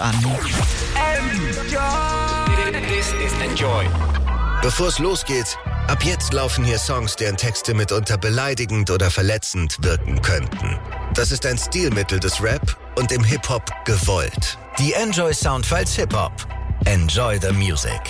an. This is Enjoy. Bevor es losgeht, ab jetzt laufen hier Songs, deren Texte mitunter beleidigend oder verletzend wirken könnten. Das ist ein Stilmittel des Rap und im Hip-Hop gewollt. Die Enjoy Soundfiles Hip-Hop. Enjoy the Music.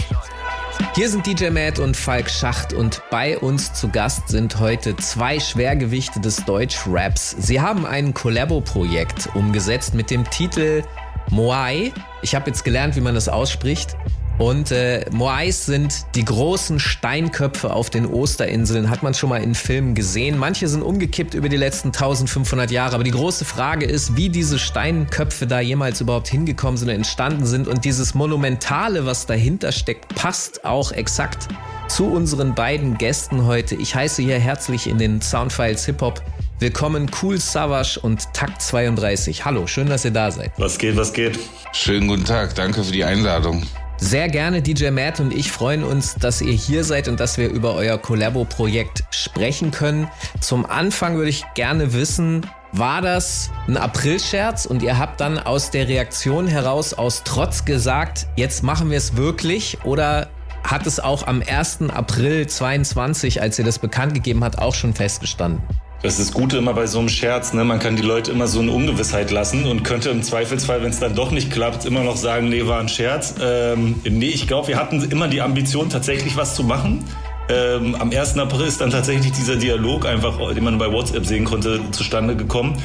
Hier sind DJ Matt und Falk Schacht und bei uns zu Gast sind heute zwei Schwergewichte des Deutsch-Raps. Sie haben ein Collabo-Projekt umgesetzt mit dem Titel Moai. Ich habe jetzt gelernt, wie man das ausspricht. Und äh, Moais sind die großen Steinköpfe auf den Osterinseln, hat man schon mal in Filmen gesehen. Manche sind umgekippt über die letzten 1500 Jahre, aber die große Frage ist, wie diese Steinköpfe da jemals überhaupt hingekommen sind und entstanden sind. Und dieses Monumentale, was dahinter steckt, passt auch exakt zu unseren beiden Gästen heute. Ich heiße hier herzlich in den Soundfiles Hip Hop. Willkommen Cool Savage und Takt 32. Hallo, schön, dass ihr da seid. Was geht, was geht? Schönen guten Tag, danke für die Einladung. Sehr gerne, DJ Matt und ich freuen uns, dass ihr hier seid und dass wir über euer Collabo-Projekt sprechen können. Zum Anfang würde ich gerne wissen, war das ein Aprilscherz und ihr habt dann aus der Reaktion heraus aus Trotz gesagt, jetzt machen wir es wirklich oder hat es auch am 1. April 22, als ihr das bekannt gegeben habt, auch schon festgestanden? Das ist das Gute immer bei so einem Scherz, ne? Man kann die Leute immer so eine Ungewissheit lassen und könnte im Zweifelsfall, wenn es dann doch nicht klappt, immer noch sagen, nee, war ein Scherz. Ähm, nee, ich glaube, wir hatten immer die Ambition, tatsächlich was zu machen. Ähm, am 1. April ist dann tatsächlich dieser Dialog einfach, den man bei WhatsApp sehen konnte, zustande gekommen.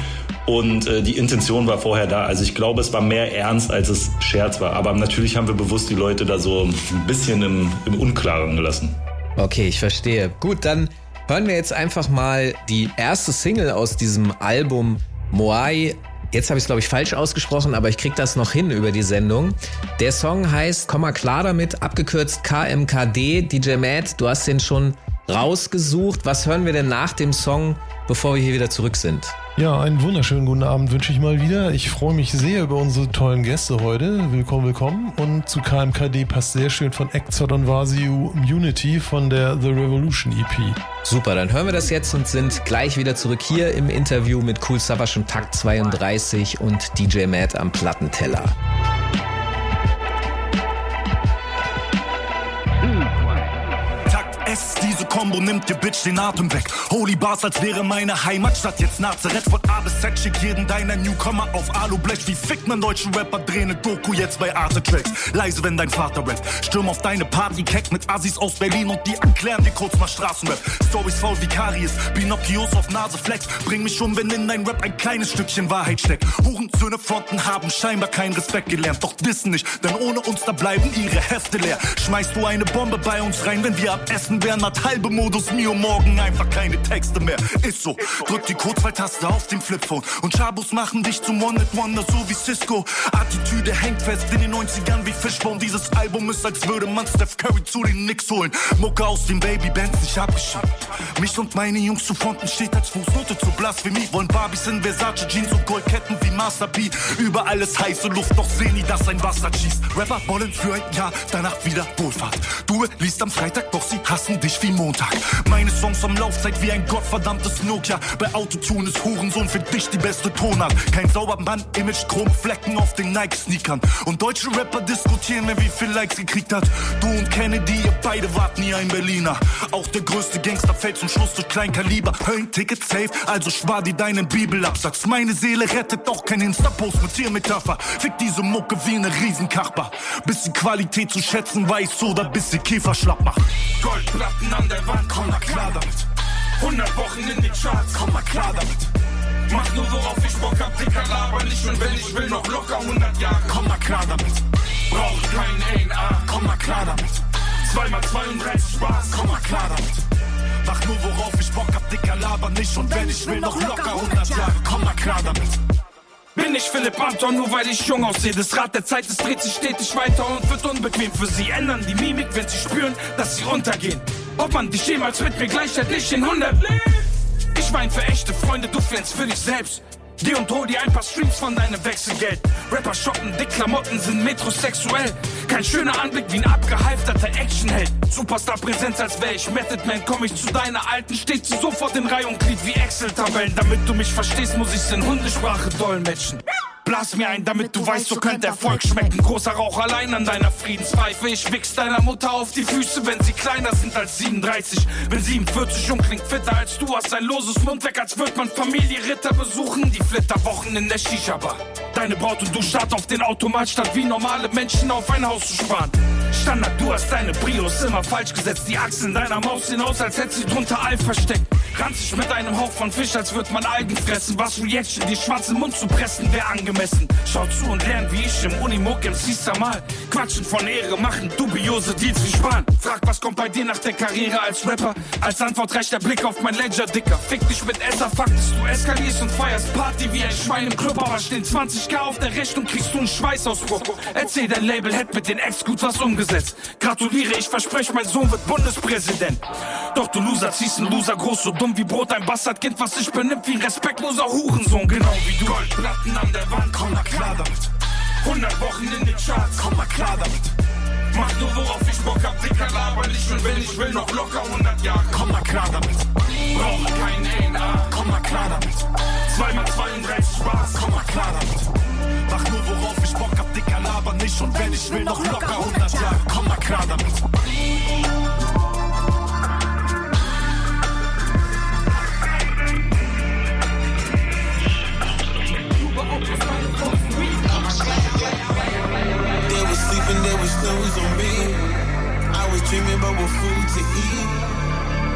Und äh, die Intention war vorher da. Also ich glaube, es war mehr Ernst, als es Scherz war. Aber natürlich haben wir bewusst die Leute da so ein bisschen im, im Unklaren gelassen. Okay, ich verstehe. Gut, dann hören wir jetzt einfach mal die erste Single aus diesem Album Moai. Jetzt habe ich es, glaube ich, falsch ausgesprochen, aber ich kriege das noch hin über die Sendung. Der Song heißt Komm mal klar damit, abgekürzt KMKD. DJ Matt, du hast den schon rausgesucht. Was hören wir denn nach dem Song, bevor wir hier wieder zurück sind? Ja, einen wunderschönen guten Abend wünsche ich mal wieder. Ich freue mich sehr über unsere tollen Gäste heute. Willkommen, willkommen. Und zu KMKD passt sehr schön von Exot und Vasiu Unity von der The Revolution EP. Super, dann hören wir das jetzt und sind gleich wieder zurück hier im Interview mit Cool Savage und Takt 32 und DJ Matt am Plattenteller. Combo nimmt dir Bitch den Atem weg. Holy Bars, als wäre meine Heimatstadt jetzt Nazareth. Von A bis Z schick jeden deiner Newcomer auf Alublech. Wie fickt man deutschen Rapper, dreh ne Doku jetzt bei Arte Tracks. Leise, wenn dein Vater rappt. Stürm auf deine Party, Keck mit Assis aus Berlin und die erklären dir kurz mal Straßenrap. Stories faul wie Karies, Pinocchios auf Naseflex. Bring mich um, wenn in dein Rap ein kleines Stückchen Wahrheit steckt. Hurensöhne Fronten haben scheinbar keinen Respekt gelernt. Doch dissen nicht, denn ohne uns da bleiben ihre Hefte leer. Schmeißt du eine Bombe bei uns rein, wenn wir abessen werden, hat halbe Modus Mio morgen einfach keine Texte mehr. Ist so, drück die Kurzwahltaste auf dem Flipphone und Chabos machen dich zum One-Hit-Wonder, so wie Cisco. Attitüde hängt fest in den 90ern wie Fishbone. Dieses Album ist, als würde man Steph Curry zu den Knicks holen. Mucke aus dem Baby-Bands nicht abgeschafft. Mich und meine Jungs zu Fronten steht als Fußnote zur Blasphemie. Wollen Barbies in Versace Jeans und Goldketten wie Master P. Überall ist heiße Luft, doch sehen die, dass ein Wasser schießt. Rapper wollen für ein Jahr, danach wieder Wohlfahrt. Du liest am Freitag, doch sie hassen dich wie Montag. Meine Songs haben Laufzeit wie ein gottverdammtes Nokia. Bei Autotune ist Hurensohn für dich die beste Tonart. Kein Sauberband-Image, Chromflecken auf den Nike-Sneakern. Und deutsche Rapper diskutieren, wer wie viel Likes gekriegt hat. Du und Kennedy, ihr beide wart nie ein Berliner. Auch der größte Gangster fällt zum Schluss durch Kleinkaliber. Höllen-Ticket safe, also spar dir deinen Bibelabsatz. Meine Seele rettet doch kein Insta-Post mit Tiermetapher. Fick diese Mucke wie eine Riesenkachbar. Bis die Qualität zu schätzen weiß oder bis sie Käfer schlapp macht. Goldplatten an der Wand, komm mal klar damit. 100 Wochen in den Charts, komm mal klar damit. Mach nur worauf ich Bock hab, dicker laber nicht und wenn ich will noch locker 100 Jahre, komm mal klar damit. Brauch kein A, komm mal klar damit. 2 mal 32 Spaß, komm mal klar damit. Mach nur worauf ich Bock hab, dicker laber nicht und wenn ich will noch locker 100 Jahre, komm mal klar damit. Bin ich Philipp Anton, nur weil ich jung aussehe. Das Rad der Zeit, es dreht sich stetig weiter und wird unbequem für sie. Ändern die Mimik, wenn sie spüren, dass sie untergehen. Ob man dich jemals mit mir gleichheit, nicht in 100 Ich wein für echte Freunde, du flänzt für dich selbst. Geh und hol dir ein paar Streams von deinem Wechselgeld. Rapper shoppen, dick Klamotten sind metrosexuell. Kein schöner Anblick wie ein abgehalfterter Actionheld. Superstar-Präsenz, als wär ich Method Man. Komm ich zu deiner alten, steht sie sofort in Reihe und glied wie Excel-Tabellen. Damit du mich verstehst, muss ich's in Hundesprache dolmetschen. Blas mir ein, damit du weißt, so könnte Erfolg schmecken. Großer Rauch allein an deiner Friedenspfeife. Ich wichs deiner Mutter auf die Füße, wenn sie kleiner sind als 37. Wenn 47 und klingt fitter als du, hast ein loses Mundwerk, als würd man Familie Ritter besuchen. Die Flitterwochen in der Shisha-Bar. Deine Braut und du start auf den Automat, statt wie normale Menschen auf ein Haus zu sparen. Standard, du hast deine Brios immer falsch gesetzt. Die Achsen deiner Maus sehen aus, als hätte sie drunter Ei versteckt. Ranzig mit einem Hauch von Fisch, als würd man Algen fressen. Was Reaction, die schwarzen Mund zu pressen, wär angemessen. Schau zu und lern wie ich im Unimog im mal. Quatschen von Ehre, machen dubiose Deals wie Spahn. Frag, was kommt bei dir nach der Karriere als Rapper? Als Antwort reicht der Blick auf mein Ledger, Dicker. Fick dich mit Esser, Faktest du eskalierst und feierst Party wie ein Schwein im Club, aber stehen 20k auf der Rechnung, kriegst du einen Schweißausbruch. Erzähl dein Label, hätt mit den Ex gut was umgesetzt. Gratuliere, ich verspreche, mein Sohn wird Bundespräsident. Doch du Loser ziehst einen Loser groß, so dumm wie Brot, ein Bastardkind, was sich benimmt wie ein respektloser Hurensohn, genau wie du. Goldplatten an der Wand, komm mal klar damit. 100 Wochen in den Charts, komm mal klar damit. Mach nur worauf ich Bock hab, Dicker laber nicht und wenn ich will noch locker 100 Jahre, komm mal klar damit. Brauche kein A, komm mal klar damit. 2 mal 32 Spaß, komm mal klar damit. Mach nur worauf ich Bock nicht und wenn ich will noch locker 100 Jahre, komm mal klar damit. sleeping, they was snooze on me. I was dreaming about what food to eat.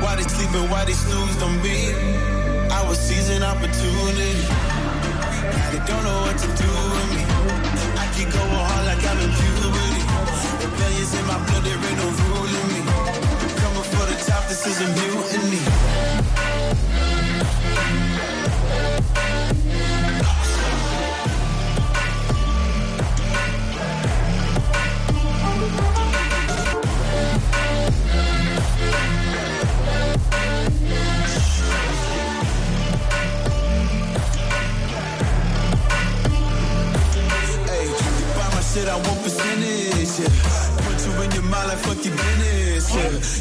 Why they sleeping, why they snoozed on me? I was seizing opportunity. Now they don't know what to do with me. Keep going hard like I'm in puberty. Rebellions in my blood, there ain't no ruling me. Coming for the top, this is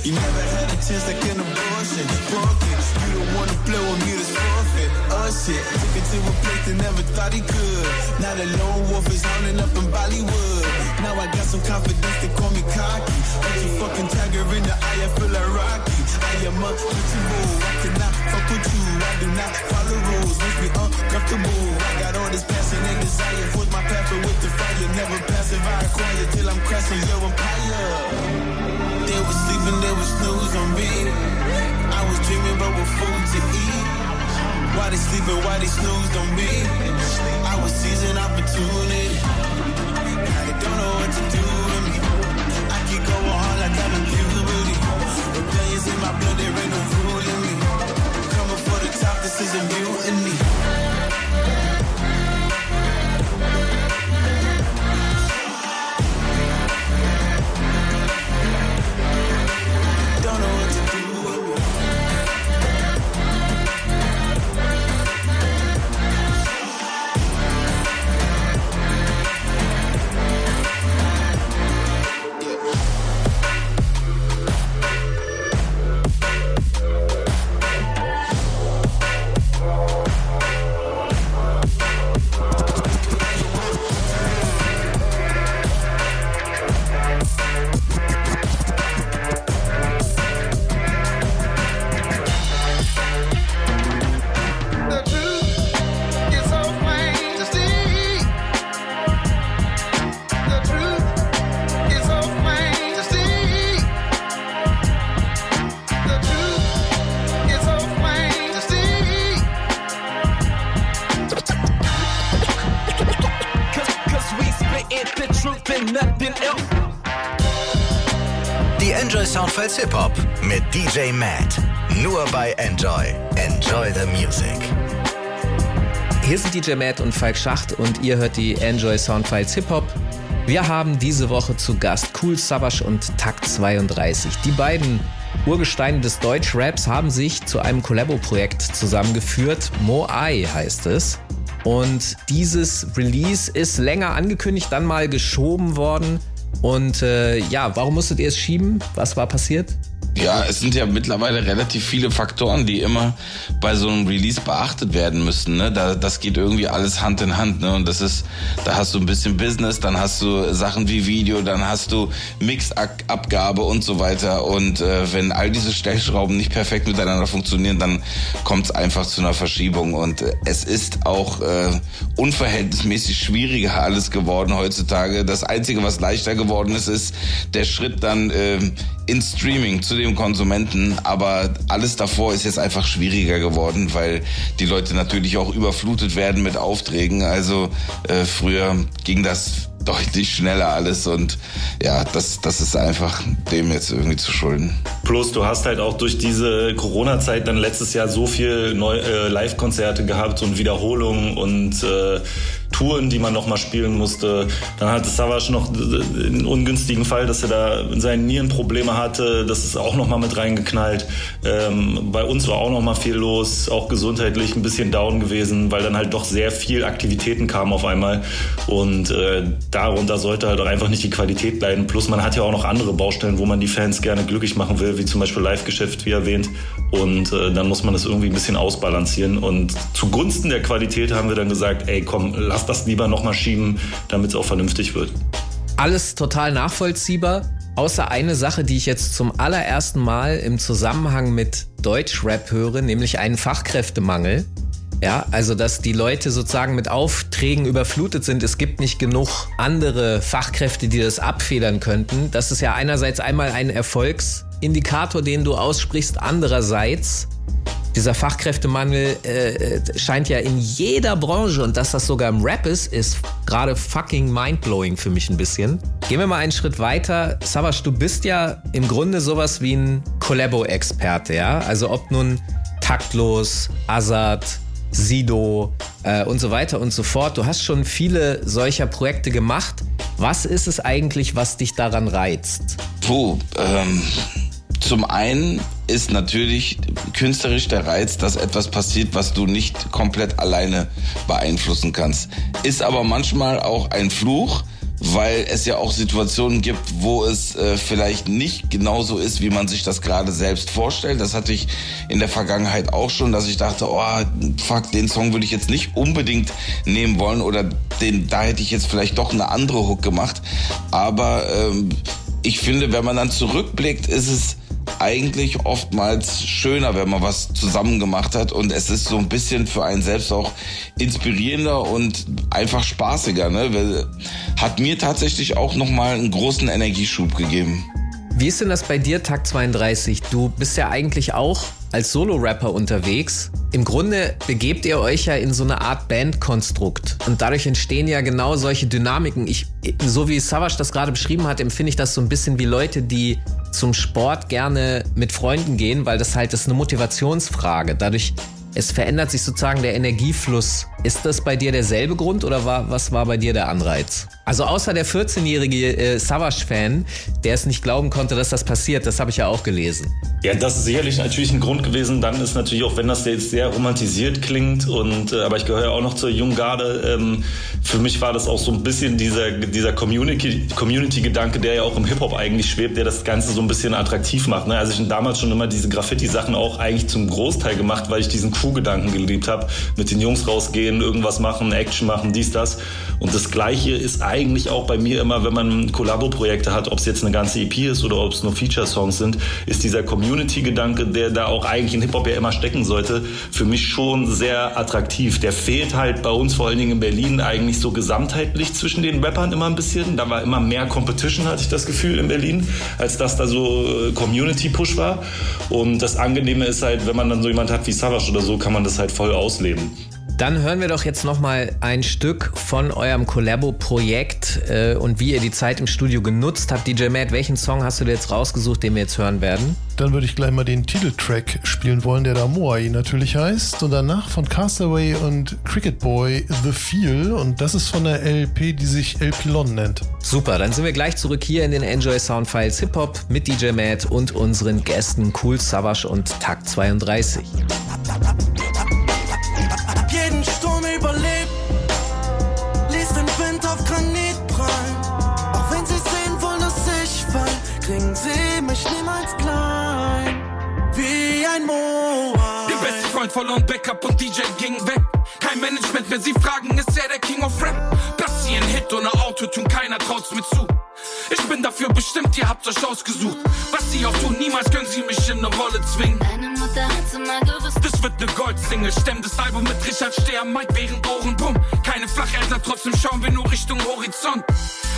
You never had a chance like an abortion. Broken. You don't wanna play with me, that's forfeit. Oh shit. Took it to a place that never thought he could. Now the lone wolf is hounding up in Bollywood. Now I got some confidence, they call me cocky. Put you fucking tiger in the eye, I feel like Rocky. I am untouchable. I cannot fuck with you. I do not follow rules. Makes me uncomfortable. I got all this passion and desire. Force my path with the fire. Never passive, I acquire till I'm crashing your empire. Sleeping, they was snooze on me. I was dreaming about what food to eat. Why they sleeping, why they snoozed on me? I was seizing opportunity. Now they don't know what to do with me. I keep going hard like I'm in puberty. Rebellions in my blood, there ain't no ruling me. Coming for the top, this is a mutiny. Enjoy Soundfiles Hip Hop mit DJ Matt. Nur bei Enjoy. Enjoy the Music. Hier sind DJ Matt und Falk Schacht und ihr hört die Enjoy Soundfiles Hip Hop. Wir haben diese Woche zu Gast Cool Savage und Takt 32. Die beiden Urgesteine des Deutschraps haben sich zu einem Collabo-Projekt zusammengeführt. Moai heißt es. Und dieses Release ist länger angekündigt, dann mal geschoben worden. Und äh, ja, warum musstet ihr es schieben? Was war passiert? Ja, es sind ja mittlerweile relativ viele Faktoren, die immer bei so einem Release beachtet werden müssen. Ne? Da, das geht irgendwie alles Hand in Hand. Ne? Und das ist, da hast du ein bisschen Business, dann hast du Sachen wie Video, dann hast du Mixabgabe und so weiter. Und äh, wenn all diese Stellschrauben nicht perfekt miteinander funktionieren, dann kommt es einfach zu einer Verschiebung. Und äh, es ist auch äh, unverhältnismäßig schwieriger alles geworden heutzutage. Das Einzige, was leichter geworden ist, ist der Schritt dann äh, ins Streaming zu dem Konsumenten. Aber alles davor ist jetzt einfach schwieriger geworden, weil die Leute natürlich auch überflutet werden mit Aufträgen. Also äh, früher ging das deutlich schneller alles und ja, das, das ist einfach dem jetzt irgendwie zu schulden. Plus du hast halt auch durch diese Corona-Zeit dann letztes Jahr so viel äh, Live-Konzerte gehabt und Wiederholungen und äh, Touren, die man noch mal spielen musste. Dann hatte Savage noch den ungünstigen Fall, dass er da in seinen Nieren Probleme hatte. Das ist auch noch mal mit reingeknallt. Ähm, bei uns war auch noch mal viel los, auch gesundheitlich ein bisschen down gewesen, weil dann halt doch sehr viel Aktivitäten kamen auf einmal. Und äh, darunter sollte halt auch einfach nicht die Qualität leiden. Plus man hat ja auch noch andere Baustellen, wo man die Fans gerne glücklich machen will, wie zum Beispiel Live-Geschäft, wie erwähnt. Und äh, dann muss man das irgendwie ein bisschen ausbalancieren. Und zugunsten der Qualität haben wir dann gesagt, ey komm, lass das lieber nochmal schieben, damit es auch vernünftig wird. Alles total nachvollziehbar. Außer eine Sache, die ich jetzt zum allerersten Mal im Zusammenhang mit Deutschrap höre, nämlich einen Fachkräftemangel. Ja, also dass die Leute sozusagen mit Aufträgen überflutet sind. Es gibt nicht genug andere Fachkräfte, die das abfedern könnten. Das ist ja einerseits einmal ein Erfolgsindikator, den du aussprichst. Andererseits dieser Fachkräftemangel äh, äh, scheint ja in jeder Branche und dass das sogar im Rap ist, ist gerade fucking mindblowing für mich ein bisschen. Gehen wir mal einen Schritt weiter. Savas, du bist ja im Grunde sowas wie ein Collabo-Experte, ja? Also ob nun taktlos, Azad, Sido äh, und so weiter und so fort. Du hast schon viele solcher Projekte gemacht. Was ist es eigentlich, was dich daran reizt? Puh, ähm, zum einen ist natürlich künstlerisch der Reiz, dass etwas passiert, was du nicht komplett alleine beeinflussen kannst. Ist aber manchmal auch ein Fluch, weil es ja auch Situationen gibt, wo es äh, vielleicht nicht genauso ist, wie man sich das gerade selbst vorstellt. Das hatte ich in der Vergangenheit auch schon, dass ich dachte, oh, fuck, den Song würde ich jetzt nicht unbedingt nehmen wollen oder den, da hätte ich jetzt vielleicht doch eine andere Hook gemacht. Aber ähm, ich finde, wenn man dann zurückblickt, ist es eigentlich oftmals schöner, wenn man was zusammen gemacht hat und es ist so ein bisschen für einen selbst auch inspirierender und einfach spaßiger. Ne? Hat mir tatsächlich auch nochmal einen großen Energieschub gegeben. Wie ist denn das bei dir, Tag 32? Du bist ja eigentlich auch als Solo-Rapper unterwegs. Im Grunde begebt ihr euch ja in so eine Art Bandkonstrukt. Und dadurch entstehen ja genau solche Dynamiken. Ich, so wie Savage das gerade beschrieben hat, empfinde ich das so ein bisschen wie Leute, die zum Sport gerne mit Freunden gehen, weil das halt das ist eine Motivationsfrage. Dadurch es verändert sich sozusagen der Energiefluss. Ist das bei dir derselbe Grund oder war, was war bei dir der Anreiz? Also außer der 14-jährige äh, Savage-Fan, der es nicht glauben konnte, dass das passiert, das habe ich ja auch gelesen. Ja, das ist sicherlich natürlich ein Grund gewesen. Dann ist natürlich auch, wenn das jetzt sehr romantisiert klingt und äh, aber ich gehöre ja auch noch zur jungen Garde. Ähm, für mich war das auch so ein bisschen dieser dieser Community Community Gedanke, der ja auch im Hip Hop eigentlich schwebt, der das Ganze so ein bisschen attraktiv macht. Ne? Also ich damals schon immer diese Graffiti Sachen auch eigentlich zum Großteil gemacht, weil ich diesen Crew-Gedanken geliebt habe. Mit den Jungs rausgehen, irgendwas machen, Action machen, dies, das. Und das Gleiche ist eigentlich auch bei mir immer, wenn man Kollabo-Projekte hat, ob es jetzt eine ganze EP ist oder ob es nur Feature-Songs sind, ist dieser Community-Gedanke, der da auch eigentlich in Hip-Hop ja immer stecken sollte, für mich schon sehr attraktiv. Der fehlt halt bei uns vor allen Dingen in Berlin eigentlich so gesamtheitlich zwischen den Rappern immer ein bisschen. Da war immer mehr Competition, hatte ich das Gefühl, in Berlin, als dass da so äh, Community-Push war. Und das Angenehme ist halt, wenn man dann so jemand hat wie Savage oder so, kann man das halt voll ausleben. Dann hören wir doch jetzt noch mal ein Stück von eurem Collabo-Projekt äh, und wie ihr die Zeit im Studio genutzt habt. DJ Matt, welchen Song hast du dir jetzt rausgesucht, den wir jetzt hören werden? Dann würde ich gleich mal den Titeltrack spielen wollen, der da Moai natürlich heißt. Und danach von Castaway und Cricket Boy The Feel. Und das ist von der LP, die sich El Pilon nennt. Super, dann sind wir gleich zurück hier in den Enjoy Sound Files Hip Hop mit DJ Matt und unseren Gästen Cool Savage und Takt 32. verloren, Backup und DJ ging weg. Kein Management mehr, sie fragen, ist er der King of Rap? Platzieren Hit ohne Autotune, keiner traut's mir zu. Ich bin dafür bestimmt, ihr habt euch ausgesucht. Was sie auch tun, niemals können sie mich in eine Rolle zwingen. Deine Mutter hat's immer gewusst. Das wird ne Gold-Single. Stemm das Album mit Richard Steher, Mike während Ohren bumm. Keine Flachälter, trotzdem schauen wir nur Richtung Horizont.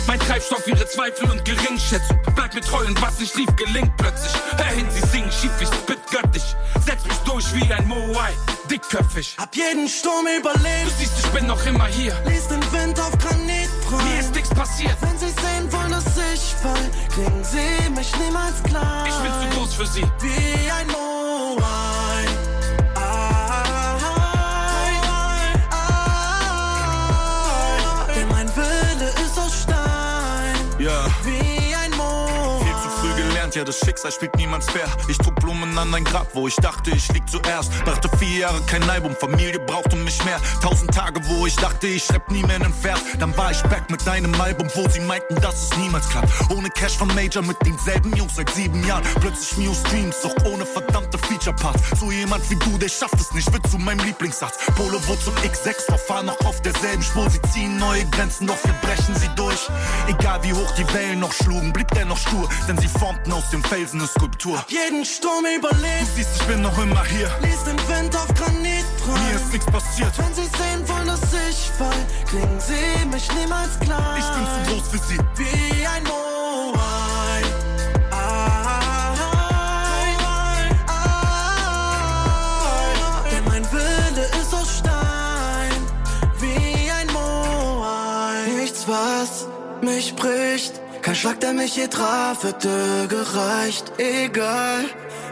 Mein Treibstoff, ihre Zweifel und Geringschätzung. Bleib mir treu und was nicht lief, gelingt plötzlich. Hör hin, sie singen schief, ich spit göttlich. Setz mich durch wie ein Moai, dickköpfig. Hab jeden Sturm überlebt. Du siehst, ich bin noch immer hier. Lies den Wind auf nichts passiert. Wenn sie sehen wollen, dass ich fall, kriegen sie mich niemals klar. Ich bin zu groß für sie. Wie ein Moai. Ja, das Schicksal spielt niemands fair. Ich trug Blumen an ein Grab, wo ich dachte, ich lieg zuerst. Brachte vier Jahre kein Album, Familie brauchte mich mehr. Tausend Tage, wo ich dachte, ich schreib nie mehr einen Vers. Dann war ich back mit einem Album, wo sie meinten, dass es niemals klappt. Ohne Cash von Major, mit denselben Jungs seit sieben Jahren. Plötzlich New Streams, doch ohne verdammte Feature-Parts. So jemand wie du, der schafft es nicht, wird zu meinem Lieblingssatz. Polo wurde zum X6, doch fahr noch auf derselben Spur. Sie ziehen neue Grenzen, doch wir brechen sie durch. Egal wie hoch die Wellen noch schlugen, blieb der noch stur, denn sie formten aus dem Felsen eine Skulptur. Hab jeden Sturm überlebt. Du siehst, ich bin noch immer hier. Lies den Wind auf Granit Mir ist nichts passiert. Wenn sie sehen wollen, dass ich fall, kriegen sie mich niemals klar. Ich bin zu groß für sie. Wie ein Moai. Denn mein Wille ist aus Stein. Wie ein Moai. Nichts, was mich bricht. Kein Schlag, der mich je traf, hätte gereicht. Egal,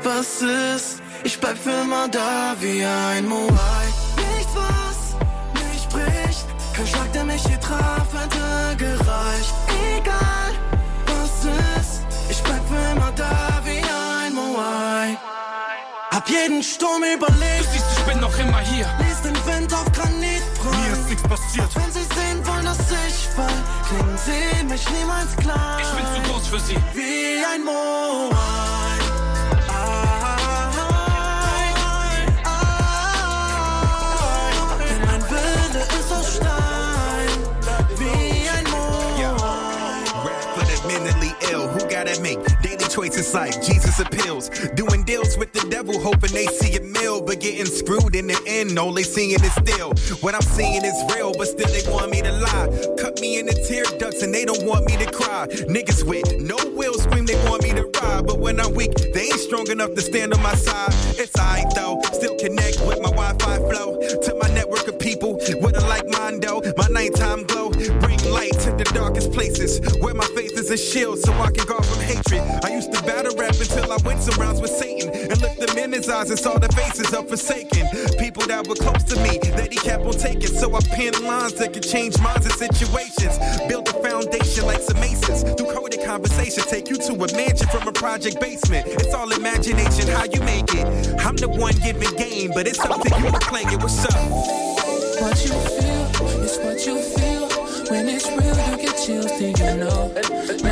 was ist, ich bleib für immer da wie ein Moai. Nichts, was mich bricht. Kein Schlag, der mich je traf, hätte gereicht. Egal, was ist, ich bleib für immer da wie ein Moai. Hab jeden Sturm überlebt. Du siehst, ich bin noch immer hier. Lies den Wind auf Granit passiert. Wenn sie sehen wollen, dass ich fall, kriegen sie mich niemals klar. Ich bin zu groß für sie. Wie ein Moai. Denn mein Wille ist aus Stein. Wie ein Moai. For the mentally ill, who gotta make choices like Jesus appeals. Doing deals with the devil, hoping they see a meal, but getting screwed in the end. All they seeing is still what I'm seeing is real, but still they want me to lie. Cut me in the tear ducts and they don't want me to cry. Niggas with no will scream they want me to ride, but when I'm weak, they ain't strong enough to stand on my side. It's alright though, still connect with my Wi-Fi flow to my network of people with a like mind though. My nighttime glow bring light to the darkest places where my is a shield so I can guard from hatred. I used to battle rap until I went some rounds with Satan and looked them in his eyes and saw the faces of forsaken people that were close to me that he kept on taking. So I penned lines that could change minds and situations. Build a foundation like some masons. Through coded conversation, take you to a mansion from a project basement. It's all imagination, how you make it. I'm the one giving game, but it's up to you to play it. What's up? What you feel is what you feel. When it's real. Do you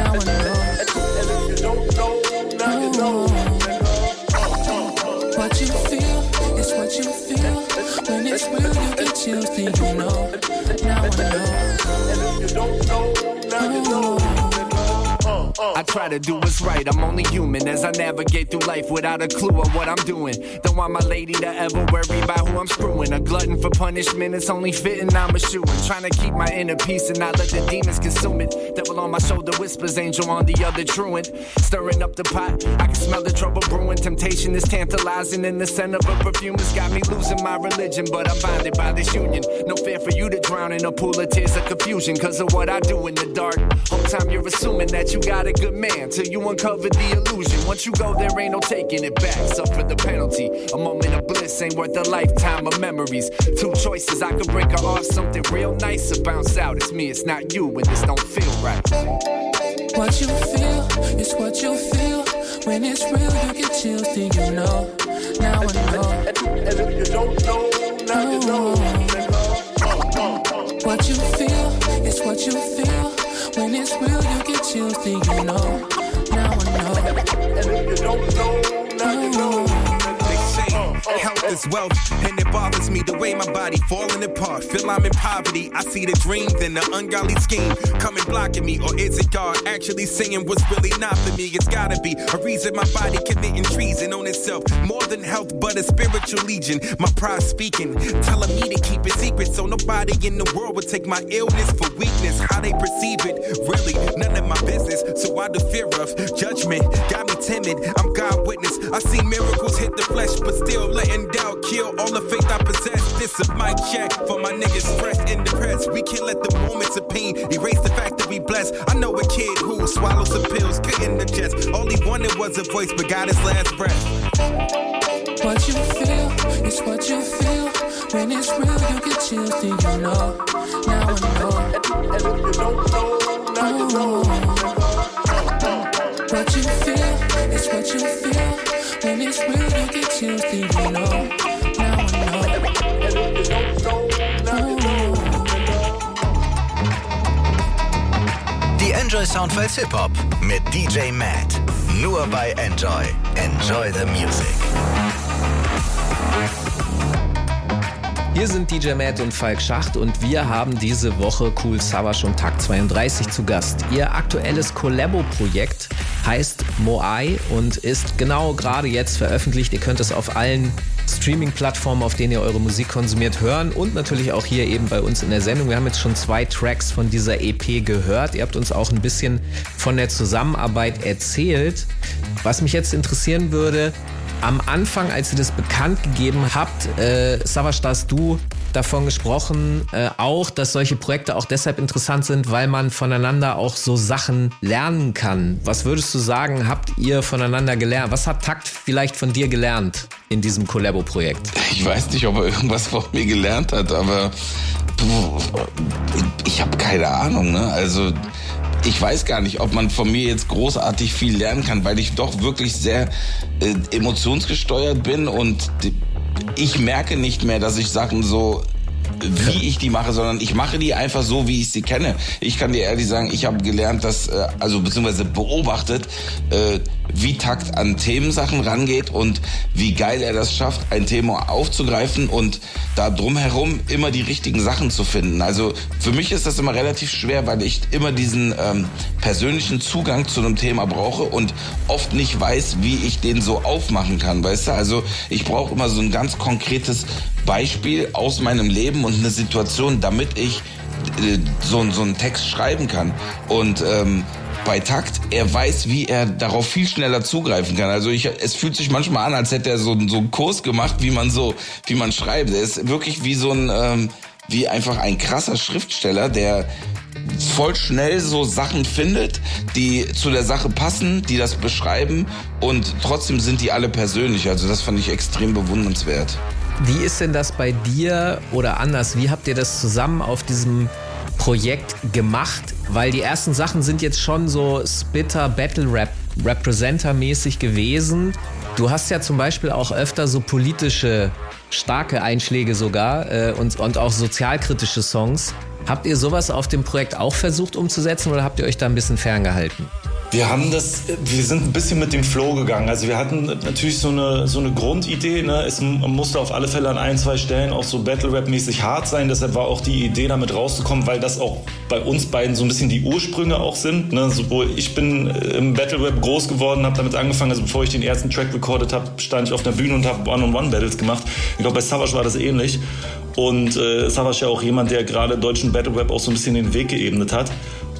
know? Now I know. Oh. What you feel is what you feel. When it's real, you get chills. Do you know? Now I know. I try to do what's right, I'm only human as I navigate through life without a clue of what I'm doing. Don't want my lady to ever worry about who I'm screwing. A glutton for punishment, it's only fitting I'm a shooing. Trying to keep my inner peace and not let the demons consume it. Devil on my shoulder whispers, angel on the other truant. Stirring up the pot, I can smell the trouble brewing. Temptation is tantalizing in the scent of a perfume. It's got me losing my religion, but I'm bonded by this union. No fear for you to drown in a pool of tears of confusion, cause of what I do in the dark. Whole time you're assuming that you got a good man till you uncover the illusion. Once you go, there ain't no taking it back. Suffer the penalty. A moment of bliss ain't worth a lifetime of memories. Two choices, I could break her off something real nice or bounce out. It's me, it's not you, and this don't feel right. What you feel is what you feel. When it's real, you get chills. Do you know? Now I know. And if you don't know, now you know. What you feel is what you feel. When it's real, you chills. Do you know? Now I know. Is wealth, and it bothers me the way my body falling apart. Feel I'm in poverty. I see the dream, then the ungodly scheme coming blocking me. Or is it God actually saying what's really not for me? It's gotta be a reason my body committing treason on itself. More than health, but a spiritual legion. My pride speaking, telling me to keep it secret so nobody in the world would take my illness for weakness. How they perceive it, really, none of my business. So I the fear of judgment. Got me timid, I'm God witness. I see miracles hit the flesh, but still letting doubt kill all the faith I possess. This is my check for my niggas stressed and depressed. We can't let the moments of pain erase the fact that we blessed. I know a kid who swallowed some pills, couldn't digest. All he wanted was a voice, but got his last breath. What you feel is what you feel. When it's real, you get chills. Do you know? Now I know. And if you don't know, now you know. What you feel is what you feel. When it's real, you get chills. Do you know? Now I know. And if you don't know, now you know. Die Enjoy Soundfiles Hip Hop mit DJ Matt. Nur bei Enjoy. Enjoy the Music. Hier sind DJ Matt und Falk Schacht und wir haben diese Woche Cool Savage und Takt 32 zu Gast. Ihr aktuelles Collabo-Projekt heißt Moai und ist genau gerade jetzt veröffentlicht. Ihr könnt es auf allen Streaming-Plattformen, auf denen ihr eure Musik konsumiert, hören und natürlich auch hier eben bei uns in der Sendung. Wir haben jetzt schon zwei Tracks von dieser EP gehört. Ihr habt uns auch ein bisschen von der Zusammenarbeit erzählt. Was mich jetzt interessieren würde, am Anfang, als ihr das bekannt gegeben habt, äh, Savas, du davon gesprochen, äh, auch, dass solche Projekte auch deshalb interessant sind, weil man voneinander auch so Sachen lernen kann. Was würdest du sagen, habt ihr voneinander gelernt? Was hat Takt vielleicht von dir gelernt in diesem Collabo-Projekt? Ich weiß nicht, ob er irgendwas von mir gelernt hat, aber ich habe keine Ahnung. Ne? Also ich weiß gar nicht, ob man von mir jetzt großartig viel lernen kann, weil ich doch wirklich sehr äh, emotionsgesteuert bin und ich merke nicht mehr, dass ich Sachen so wie ich die mache, sondern ich mache die einfach so, wie ich sie kenne. Ich kann dir ehrlich sagen, ich habe gelernt, dass, äh, also beziehungsweise beobachtet, äh, wie Takt an Themensachen rangeht und wie geil er das schafft, ein Thema aufzugreifen und da drumherum immer die richtigen Sachen zu finden. Also für mich ist das immer relativ schwer, weil ich immer diesen ähm, persönlichen Zugang zu einem Thema brauche und oft nicht weiß, wie ich den so aufmachen kann, weißt du? Also ich brauche immer so ein ganz konkretes Beispiel aus meinem Leben und eine Situation, damit ich äh, so, so einen Text schreiben kann. Und ähm, bei Takt, er weiß, wie er darauf viel schneller zugreifen kann. Also ich, es fühlt sich manchmal an, als hätte er so, so einen Kurs gemacht, wie man so, wie man schreibt. Er ist wirklich wie so ein, ähm, wie einfach ein krasser Schriftsteller, der voll schnell so Sachen findet, die zu der Sache passen, die das beschreiben und trotzdem sind die alle persönlich. Also das fand ich extrem bewundernswert. Wie ist denn das bei dir oder anders? Wie habt ihr das zusammen auf diesem Projekt gemacht? Weil die ersten Sachen sind jetzt schon so Spitter Battle Rap Representer mäßig gewesen. Du hast ja zum Beispiel auch öfter so politische, starke Einschläge sogar äh, und, und auch sozialkritische Songs. Habt ihr sowas auf dem Projekt auch versucht umzusetzen oder habt ihr euch da ein bisschen ferngehalten? Wir haben das, wir sind ein bisschen mit dem Flow gegangen. Also wir hatten natürlich so eine, so eine Grundidee. Ne? Es musste auf alle Fälle an ein, zwei Stellen auch so Battle-Rap-mäßig hart sein. Deshalb war auch die Idee, damit rauszukommen, weil das auch bei uns beiden so ein bisschen die Ursprünge auch sind. Ne? Sowohl ich bin im Battle-Rap groß geworden, habe damit angefangen. Also bevor ich den ersten Track recorded habe, stand ich auf der Bühne und habe One-on-One-Battles gemacht. Ich glaube, bei Savage war das ähnlich. Und äh, Savage ja auch jemand, der gerade deutschen Battle-Rap auch so ein bisschen den Weg geebnet hat.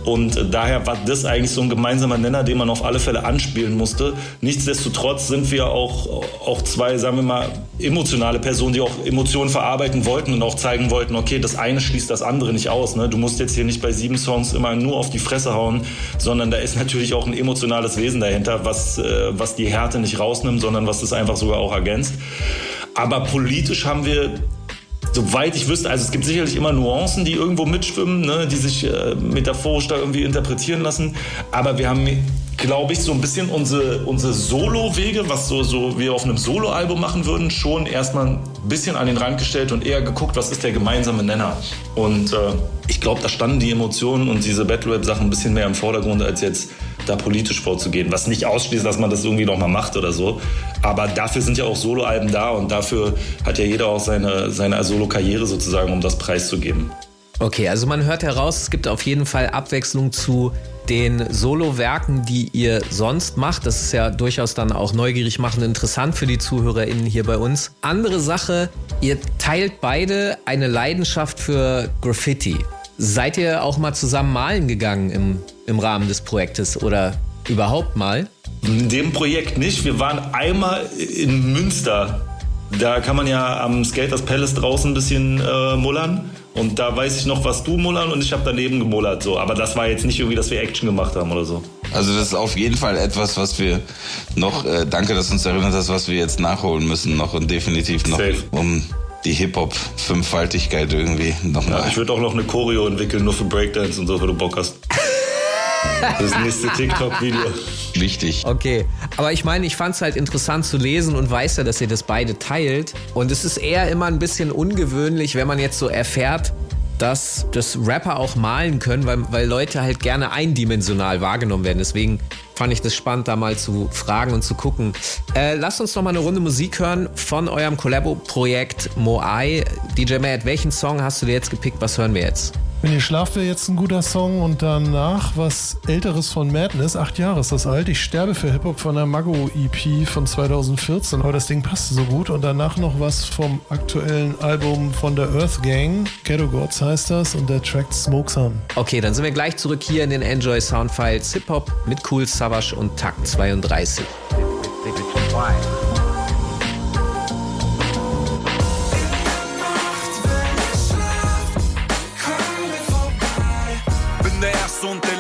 Und daher war das eigentlich so ein gemeinsamer Nenner, den man auf alle Fälle anspielen musste. Nichtsdestotrotz sind wir auch, auch zwei, sagen wir mal, emotionale Personen, die auch Emotionen verarbeiten wollten und auch zeigen wollten, okay, das eine schließt das andere nicht aus. Ne? Du musst jetzt hier nicht bei sieben Songs immer nur auf die Fresse hauen, sondern da ist natürlich auch ein emotionales Wesen dahinter, was, äh, was die Härte nicht rausnimmt, sondern was das einfach sogar auch ergänzt. Aber politisch haben wir soweit ich wüsste, also es gibt sicherlich immer Nuancen, die irgendwo mitschwimmen, ne, die sich äh, metaphorisch da irgendwie interpretieren lassen. Aber wir haben, glaube ich, so ein bisschen unsere, unsere Solo-Wege, was so, so wir auf einem Solo-Album machen würden, schon erstmal ein bisschen an den Rand gestellt und eher geguckt, was ist der gemeinsame Nenner. Und äh, ich glaube, da standen die Emotionen und diese Battle-Rap-Sachen ein bisschen mehr im Vordergrund als jetzt da politisch vorzugehen. Was nicht ausschließt, dass man das irgendwie nochmal macht oder so. Aber dafür sind ja auch Soloalben da und dafür hat ja jeder auch seine, seine Solo-Karriere sozusagen, um das preiszugeben. Okay, also man hört heraus, es gibt auf jeden Fall Abwechslung zu den Solo-Werken, die ihr sonst macht. Das ist ja durchaus dann auch neugierig machen, interessant für die ZuhörerInnen hier bei uns. Andere Sache, ihr teilt beide eine Leidenschaft für Graffiti. Seid ihr auch mal zusammen malen gegangen im, im Rahmen des Projektes oder überhaupt mal? In dem Projekt nicht. Wir waren einmal in Münster. Da kann man ja am Skaters Palace draußen ein bisschen äh, mullern. Und da weiß ich noch, was du mullern und ich habe daneben gemullert. So. Aber das war jetzt nicht irgendwie, dass wir Action gemacht haben oder so. Also das ist auf jeden Fall etwas, was wir noch, äh, danke, dass du uns erinnert hast, was wir jetzt nachholen müssen noch und definitiv noch, Safe. um die Hip-Hop-Fünffaltigkeit irgendwie nochmal. Ja, ich würde auch noch eine Choreo entwickeln, nur für Breakdance und so, wenn du Bock hast. Das nächste TikTok-Video. Wichtig. Okay, aber ich meine, ich fand es halt interessant zu lesen und weiß ja, dass ihr das beide teilt. Und es ist eher immer ein bisschen ungewöhnlich, wenn man jetzt so erfährt, dass das Rapper auch malen können, weil, weil Leute halt gerne eindimensional wahrgenommen werden. Deswegen fand ich das spannend, da mal zu fragen und zu gucken. Äh, lasst uns noch mal eine Runde Musik hören von eurem Collabo-Projekt Moai. DJ Matt, welchen Song hast du dir jetzt gepickt? Was hören wir jetzt? Wenn ihr schlaft, wäre jetzt ein guter Song und danach was Älteres von Madness. Acht Jahre ist das alt. Ich sterbe für Hip-Hop von der Mago EP von 2014. Aber das Ding passte so gut. Und danach noch was vom aktuellen Album von der Earth Gang. Ghetto Gods heißt das. Und der Track Smoke Sun. Okay, dann sind wir gleich zurück hier in den Enjoy Soundfiles Hip-Hop mit Cool Savage und Takt 32.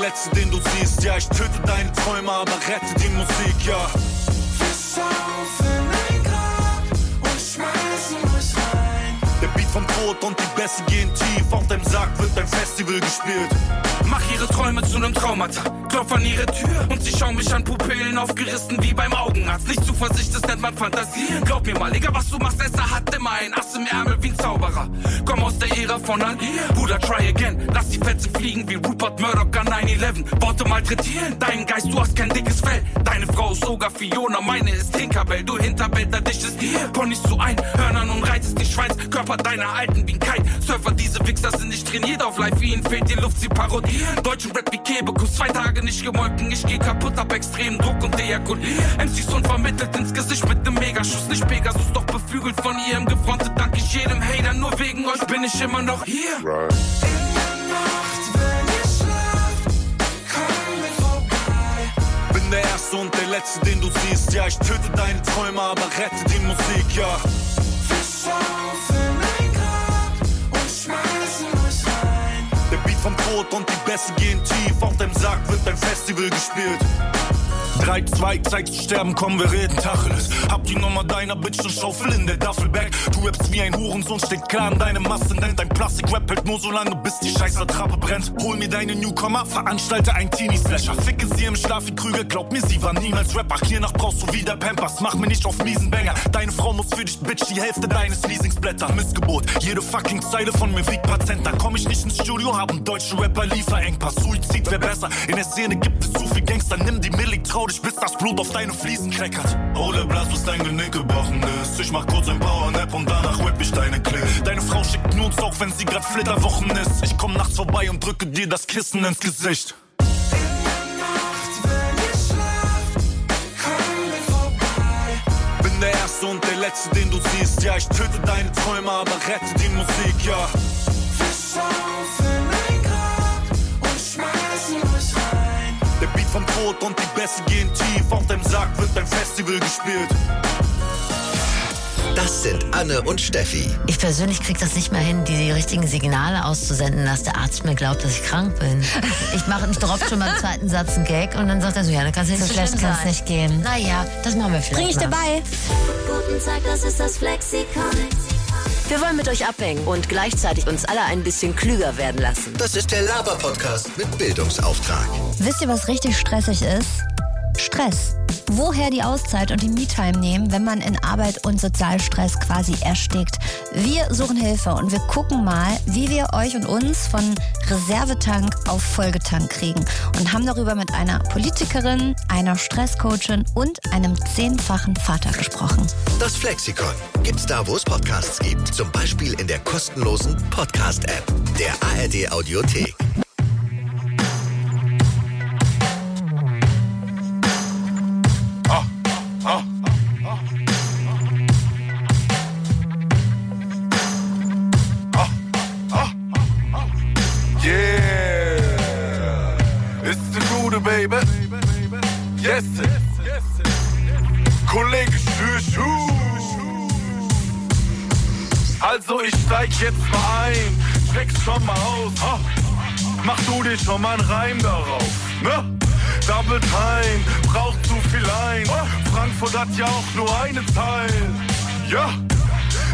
Letzte, den du siehst. Ja, ich töte deine Träume, aber rette die Musik, ja. Fisch auf Tod und die Bässe gehen tief. Auf deinem Sarg wird ein Festival gespielt. Mach ihre Träume zu nem Traumata. Klopf an ihre Tür und sie schauen mich an, Pupillen aufgerissen wie beim Augenarzt. Nicht Zuversicht, das nennt man Fantasieren. Glaub mir mal, egal was du machst, Esser hat immer ein Ass im Ärmel wie ein Zauberer. Komm aus der Ära von Al Bruder, try again. Lass die Fetzen fliegen wie Rupert Murdoch an 9-11. Worte malträtieren, dein Geist, du hast kein dickes Fell. Deine Frau ist sogar Fiona, meine ist Tinkerbell. Du Hinterbänder, dich ist hier. Ponys zu ein, Hörnern und reitest die Schweins. Körper deiner Alten wie ein Kite. Surfer, diese Wichser sind nicht trainiert auf Live. Ihnen fehlt die Luft, sie parodieren. Deutschen Rap wie Kebekus, zwei Tage nicht gemolken. Ich geh kaputt, ab extremen Druck und deakulier. MCs unvermittelt ins Gesicht mit nem Megaschuss. Nicht Pegasus, doch beflügelt von ihrem Gefrontet. Dank ich jedem Hater, nur wegen euch bin ich immer noch hier. Bin der Erste und der Letzte, den du siehst. Ja, ich töte deine Träume, aber rette die Musik, ja. Fisch Vom Tod und die Bässe gehen tief. Auf deinem Sarg wird ein Festival gespielt. 3, 2, Zeit zu sterben, komm, wir reden Tacheles. Hab die Nummer deiner Bitch und Schaufel in der Duffelbag. Du rappst wie ein Hurensohn, steht klar an deine Masse. Nennt dein Plastik-Rap hält nur so lange, bis die scheiß Attrappe brennt. Hol mir deine Newcomer, veranstalte ein Teenie-Slasher. Ficke sie im Schlaf wie Krüger, glaub mir, sie war niemals Rapper. Hiernach brauchst du wieder Pampers, mach mir nicht auf miesen Banger. Deine Frau muss für dich, Bitch, die Hälfte deines Leasingsblätter. Missgebot, jede fucking Zeile von mir wiegt Patenter. Komm ich nicht ins Studio, haben deutsche Rapper Lieferengpass. Suizid wär besser, in der Szene gibt es zu viel Gangster. Nimm die Millig, trau dich, bis das Blut auf deine Fliesen kleckert. Ole Blas, bis dein Genick gebrochen ist. Ich mach kurz ein Powernap und danach whip ich deine Clip. Deine Frau schickt nur uns auch, wenn sie grad Flitterwochen ist. Ich komm nachts vorbei und drücke dir das Kissen ins Gesicht. Bin der Erste und der Letzte, den du siehst. Ja, ich töte deine Träume, aber rette die Musik, ja. Vom Tod und die Bässe gehen tief. Auf deinem Sarg wird ein Festival gespielt. Das sind Anne und Steffi. Ich persönlich krieg das nicht mehr hin, die richtigen Signale auszusenden, dass der Arzt mir glaubt, dass ich krank bin. Ich mache ich droppe schon beim zweiten Satz einen Gag und dann sagt er so, ja, dann kannst du nicht So so schlecht kann's sein. nicht gehen. Naja, das machen wir vielleicht Bring ich mal. dir bei. Guten Tag, das ist das Flexikon. Wir wollen mit euch abhängen und gleichzeitig uns alle ein bisschen klüger werden lassen. Das ist der Laber-Podcast mit Bildungsauftrag. Wisst ihr, was richtig stressig ist? Stress. Woher die Auszeit und die Me-Time nehmen, wenn man in Arbeit und Sozialstress quasi erstickt. Wir suchen Hilfe und wir gucken mal, wie wir euch und uns von Reservetank auf Folgetank kriegen und haben darüber mit einer Politikerin, einer Stresscoachin und einem zehnfachen Vater gesprochen. Das Flexikon gibt's da, wo es Podcasts gibt. Zum Beispiel in der kostenlosen Podcast-App der ARD Audiothek. Baby. Yes, Kollege Schüschu. Also ich steig jetzt mal ein, steck's schon mal aus. Ha. Mach du dir schon mal einen Reim darauf, ne? Double Time, braucht zu viel ein. Frankfurt hat ja auch nur eine Teil. Ja.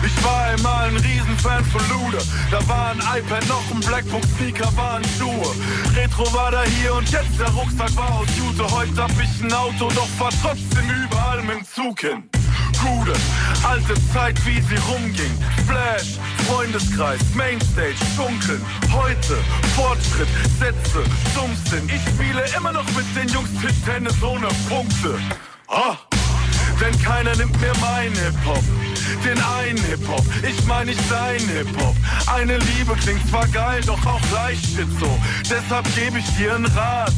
Ich war einmal ein Riesenfan von Lude. Da war ein iPad, noch ein Blackbook-Sneaker, waren Schuhe. Retro war da hier und jetzt der Rucksack war aus Jute. Heute hab ich ein Auto, doch fahr trotzdem überall mit dem Zug hin. Gude, alte Zeit, wie sie rumging. Splash, Freundeskreis, Mainstage, dunkeln. Heute, Fortschritt, Sätze, Stummsinn. Ich spiele immer noch mit den Jungs Tischtennis ohne Punkte. Ah! Denn keiner nimmt mir mein Hip-Hop, den einen Hip-Hop, ich mein nicht dein Hip-Hop. Eine Liebe klingt zwar geil, doch auch leicht shit so. Deshalb gebe ich dir einen Rat.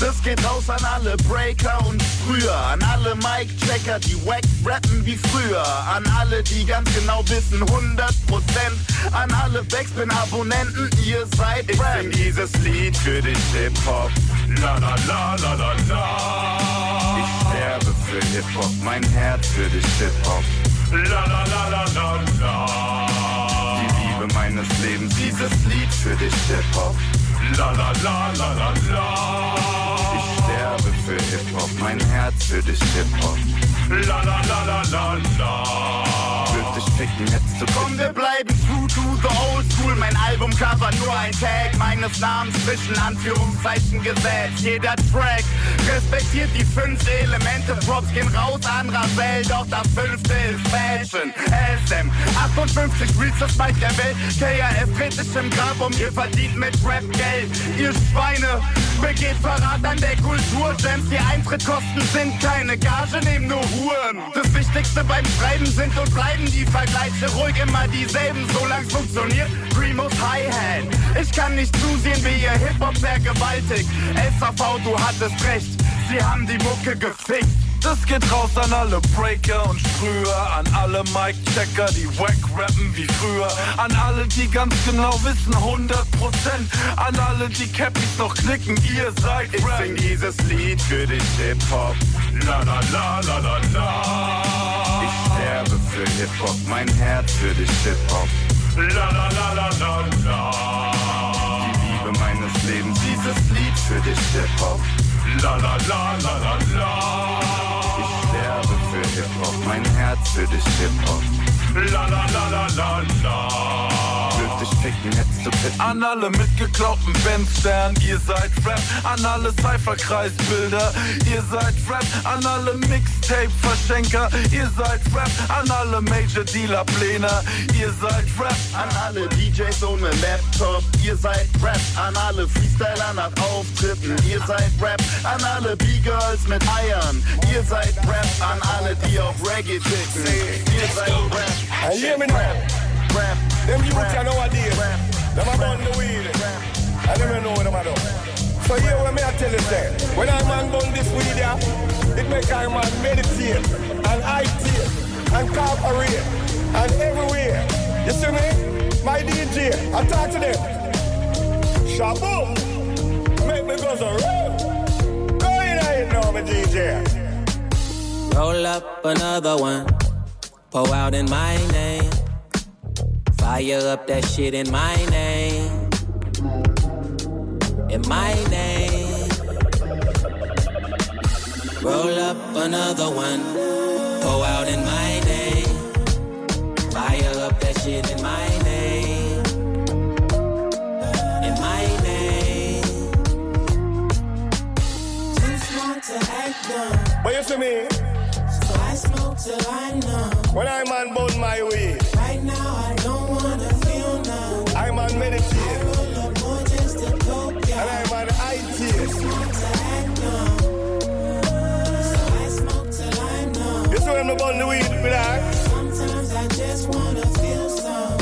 Das geht raus an alle Breaker und früher, an alle Mic-Checker, die wack rappen wie früher, an alle, die ganz genau wissen, 100%, an alle Backspin-Abonnenten, ihr seid Ich sing dieses Lied für dich, Hip-Hop. La la la la la la. Sterbe für Hip-Hop, mein Herz für dich, Hip-Hop. La la la la la la. Die Liebe meines Lebens, dieses Lied für dich, Hip-Hop. La la la la la la. Ich sterbe für Hip-Hop, mein Herz für dich, Hip-Hop. La la la la la la. Dich ficken, hättest du Komm, wir bleiben true to the old school. Mein Albumcover nur ein Tag meines Namens zwischen Anführungszeichen gesetzt. Jeder Track respektiert die fünf Elemente. Props gehen raus an Ravel, doch das fünfte ist Fashion. SM 58 Reels, das Mike der Welt. KRF dreht sich im Grab um, ihr verdient mit Rap Geld. Ihr Schweine begeht Verrat an der Kultur. Gems, die Eintritttkosten sind keine Gage, nehmen nur Huren. Das Wichtigste beim Schreiben sind und bleiben die Vergleiche. Ruhig immer dieselben, solange es funktioniert. Primus Hi-Hat. Ich kann nicht zusehen, wie ihr Hip-Hop vergewaltigt. SAV, du hattest recht, sie haben die Mucke gefickt. Das geht raus an alle Breaker und Sprüher, an alle Mic-Checker, die wack rappen wie früher, an alle, die ganz genau wissen, 100%, an alle, die Cappies noch knicken, ihr seid Ich sing dieses Lied für dich, Hip-Hop. La la la la la la. Ich sterbe für Hip-Hop, mein Herz für dich, Hip-Hop. La la la la la la. Die Liebe meines Lebens, dieses Lied für dich, Hip-Hop. La la la la la la. Ich sterbe für Hip-Hop, mein Herz für dich, Hip-Hop. La la la la la la. Dich ficken, hättest du Pitten. An alle mitgeklauten Bandstern, ihr seid Rap. An alle Cypherkreisbilder, ihr seid Rap. An alle Mixtape-Verschenker, ihr seid Rap. An alle Major-Dealer-Pläner, ihr seid Rap. An alle DJs ohne Laptop, ihr seid Rap. An alle Freestyler nach Auftritten, ihr seid Rap. An alle B-Girls mit Eiern, ihr seid Rap. An alle, die auf Reggae ticken, ihr seid Rap. I hear me now. Rap. Them youth you nowadays, them a burn the weed. I never know what them a do. So here what me I tell you say, when I man burn this weed yeah, it make I man meditate and IT and cooperate and everywhere. You see me? My DJ, I talk to them. Shaboom, make me go so real. Go in there, you know me DJ. Roll up another one. Pour out in my name. Fire up that shit in my name. In my name. Roll up another one. Pour out in my name. Fire up that shit in my name. In my name. Too smart to act dumb. But you see me? So I smoke till I numb. When I'm on board my way. Right now I numb. You see when I'm the weed, me like? Sometimes I just wanna feel some.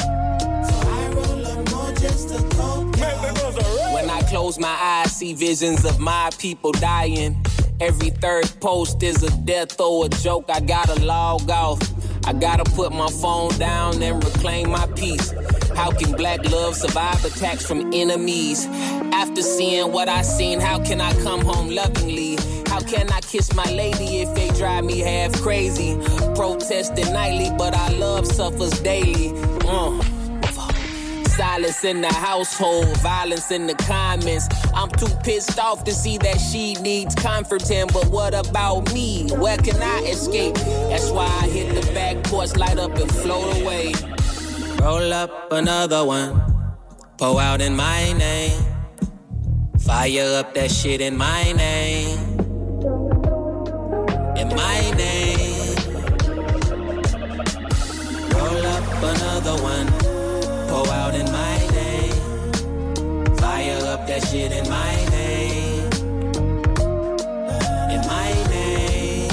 So I roll up more just to cope, yeah. When I close my eyes, see visions of my people dying. Every third post is a death or a joke. I gotta log off. I gotta put my phone down and reclaim my peace. How can black love survive attacks from enemies? After seeing what I seen, how can I come home lovingly? How can I kiss my lady if they drive me half crazy? Protesting nightly, but our love suffers daily. Uh. Silence in the household, violence in the comments. I'm too pissed off to see that she needs comforting, but what about me? Where can I escape? That's why I hit the back porch, light up and float away. Roll up another one, pour out in my name. Fire up that shit in my name. Another one, pour out in my name. Fire up that shit in my name. In my name.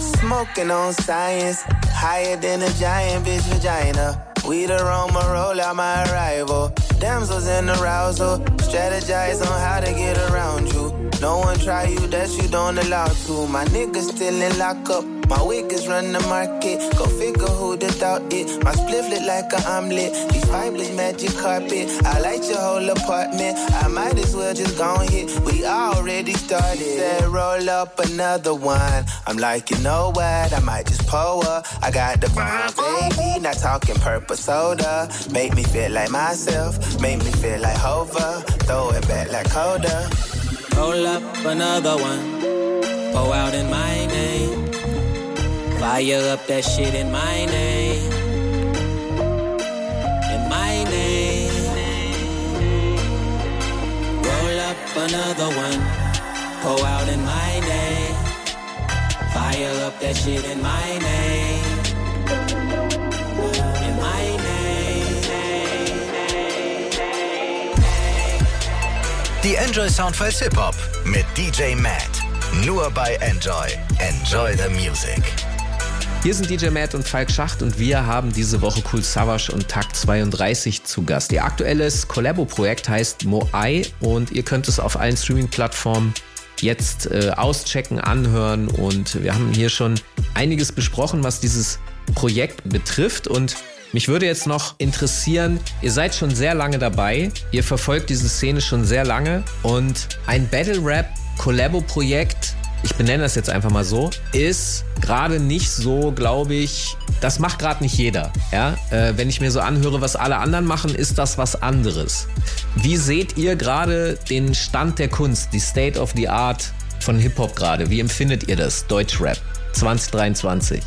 Smoking on science, higher than a giant bitch vagina. Weed aroma roll out my arrival. Damsels in arousal, strategize on how to get around you. No one try you that you don't allow to. My niggas still in lockup. My wig is run the market. Go figure who'd have thought it. My spliff lit like an omelet. These fibers magic carpet. I like your whole apartment. I might as well just go and hit. We already started. Said roll up another one. I'm like, you know what? I might just pour up. I got the bomb, baby. Not talking purple soda. Make me feel like myself. Make me feel like Hova. Throw it back like Coda. Roll up another one, pour out in my name. Fire up that shit in my name. In my name. Roll up another one, pour out in my name. Fire up that shit in my name. In my Die Enjoy Soundfiles Hip Hop mit DJ Matt. Nur bei Enjoy. Enjoy the Music. Hier sind DJ Matt und Falk Schacht und wir haben diese Woche Cool Savage und Takt 32 zu Gast. Ihr aktuelles Collabo-Projekt heißt Moai und ihr könnt es auf allen Streaming-Plattformen jetzt äh, auschecken, anhören und wir haben hier schon einiges besprochen, was dieses Projekt betrifft und mich würde jetzt noch interessieren, ihr seid schon sehr lange dabei, ihr verfolgt diese Szene schon sehr lange und ein Battle Rap Collabo-Projekt, ich benenne das jetzt einfach mal so, ist gerade nicht so, glaube ich, das macht gerade nicht jeder. Ja? Äh, wenn ich mir so anhöre, was alle anderen machen, ist das was anderes. Wie seht ihr gerade den Stand der Kunst, die State of the Art von Hip-Hop gerade? Wie empfindet ihr das, Deutschrap 2023?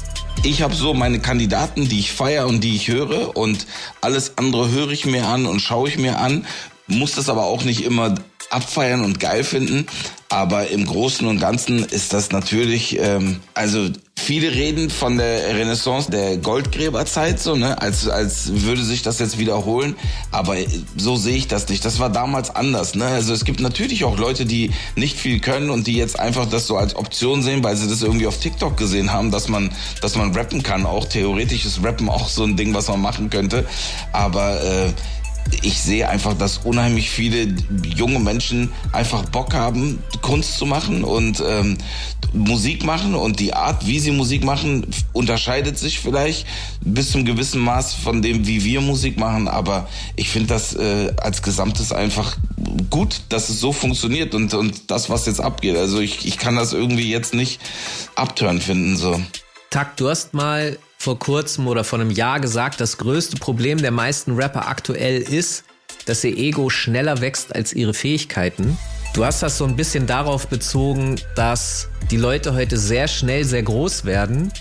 Ich habe so meine Kandidaten, die ich feiere und die ich höre und alles andere höre ich mir an und schaue ich mir an, muss das aber auch nicht immer abfeiern und geil finden. Aber im Großen und Ganzen ist das natürlich, ähm, also viele reden von der Renaissance der Goldgräberzeit, so, ne, als, als würde sich das jetzt wiederholen. Aber so sehe ich das nicht. Das war damals anders, ne. Also es gibt natürlich auch Leute, die nicht viel können und die jetzt einfach das so als Option sehen, weil sie das irgendwie auf TikTok gesehen haben, dass man, dass man rappen kann. Auch theoretisch ist Rappen auch so ein Ding, was man machen könnte. Aber äh, ich sehe einfach, dass unheimlich viele junge Menschen einfach Bock haben, Kunst zu machen und ähm, Musik machen und die Art, wie sie Musik machen, unterscheidet sich vielleicht bis zum gewissen Maß von dem, wie wir Musik machen. Aber ich finde das äh, als Gesamtes einfach gut, dass es so funktioniert und, und das, was jetzt abgeht. Also ich, ich kann das irgendwie jetzt nicht abtören finden. So. Takt, du hast mal vor kurzem oder vor einem Jahr gesagt, das größte Problem der meisten Rapper aktuell ist, dass ihr Ego schneller wächst als ihre Fähigkeiten. Du hast das so ein bisschen darauf bezogen, dass die Leute heute sehr schnell sehr groß werden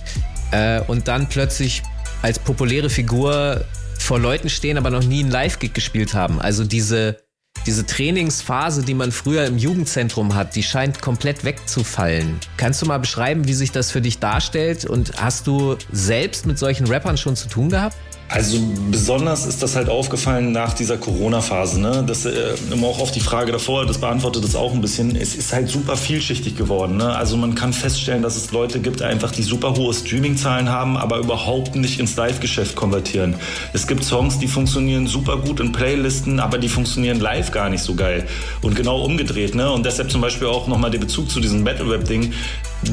äh, und dann plötzlich als populäre Figur vor Leuten stehen, aber noch nie einen Live-Gig gespielt haben. Also diese, diese Trainingsphase, die man früher im Jugendzentrum hat, die scheint komplett wegzufallen. Kannst du mal beschreiben, wie sich das für dich darstellt? Und hast du selbst mit solchen Rappern schon zu tun gehabt? Also besonders ist das halt aufgefallen nach dieser Corona-Phase. Ne? Das äh, immer auch auf die Frage davor, das beantwortet das auch ein bisschen. Es ist halt super vielschichtig geworden. Ne? Also man kann feststellen, dass es Leute gibt, einfach die super hohe Streaming-Zahlen haben, aber überhaupt nicht ins Live-Geschäft konvertieren. Es gibt Songs, die funktionieren super gut in Playlisten, aber die funktionieren live gar nicht so geil. Und genau umgedreht. Ne? Und deshalb zum Beispiel auch nochmal der Bezug zu diesem Battle-Rap-Ding.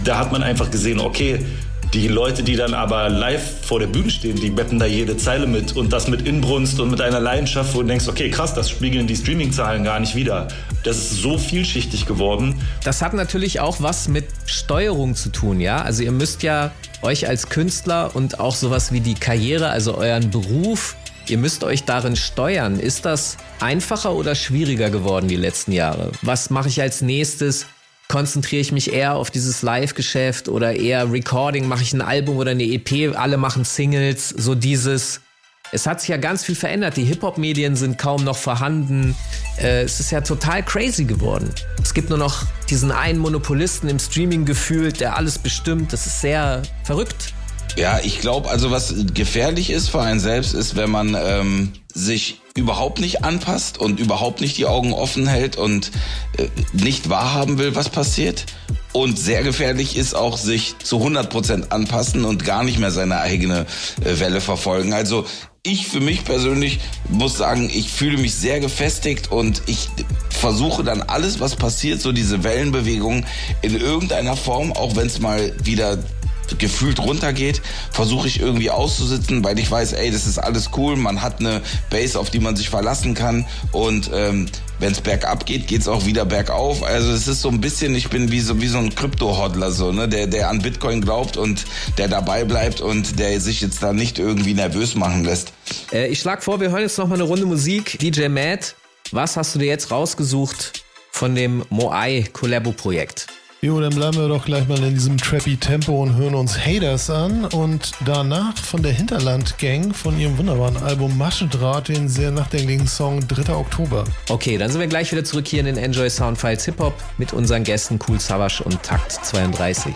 Da hat man einfach gesehen, okay, die Leute, die dann aber live vor der Bühne stehen, die betten da jede Zeile mit und das mit Inbrunst und mit einer Leidenschaft, wo du denkst, okay, krass, das spiegeln die Streaming-Zahlen gar nicht wieder. Das ist so vielschichtig geworden. Das hat natürlich auch was mit Steuerung zu tun, ja? Also ihr müsst ja euch als Künstler und auch sowas wie die Karriere, also euren Beruf, ihr müsst euch darin steuern. Ist das einfacher oder schwieriger geworden die letzten Jahre? Was mache ich als nächstes? Konzentriere ich mich eher auf dieses Live-Geschäft oder eher Recording, mache ich ein Album oder eine EP, alle machen Singles, so dieses. Es hat sich ja ganz viel verändert. Die Hip-Hop-Medien sind kaum noch vorhanden. Äh, es ist ja total crazy geworden. Es gibt nur noch diesen einen Monopolisten im Streaming gefühlt, der alles bestimmt. Das ist sehr verrückt. Ja, ich glaube, also was gefährlich ist für einen selbst, ist, wenn man ähm, sich überhaupt nicht anpasst und überhaupt nicht die Augen offen hält und äh, nicht wahrhaben will, was passiert. Und sehr gefährlich ist auch sich zu 100 Prozent anpassen und gar nicht mehr seine eigene äh, Welle verfolgen. Also ich für mich persönlich muss sagen, ich fühle mich sehr gefestigt und ich versuche dann alles, was passiert, so diese Wellenbewegung in irgendeiner Form, auch wenn es mal wieder gefühlt runtergeht, versuche ich irgendwie auszusitzen, weil ich weiß, ey, das ist alles cool, man hat eine Base, auf die man sich verlassen kann und ähm, wenn es bergab geht, geht es auch wieder bergauf. Also es ist so ein bisschen, ich bin wie so wie so ein Krypto-Hodler so, ne, der der an Bitcoin glaubt und der dabei bleibt und der sich jetzt da nicht irgendwie nervös machen lässt. Äh, ich schlage vor, wir hören jetzt noch mal eine Runde Musik. DJ Matt, was hast du dir jetzt rausgesucht von dem Moai Collabo Projekt? Jo, dann bleiben wir doch gleich mal in diesem trappy Tempo und hören uns Haters an und danach von der Hinterland Gang von ihrem wunderbaren Album Maschendraht den sehr nachdenklichen Song 3. Oktober. Okay, dann sind wir gleich wieder zurück hier in den Enjoy Soundfiles Hip Hop mit unseren Gästen Cool Savage und Takt 32.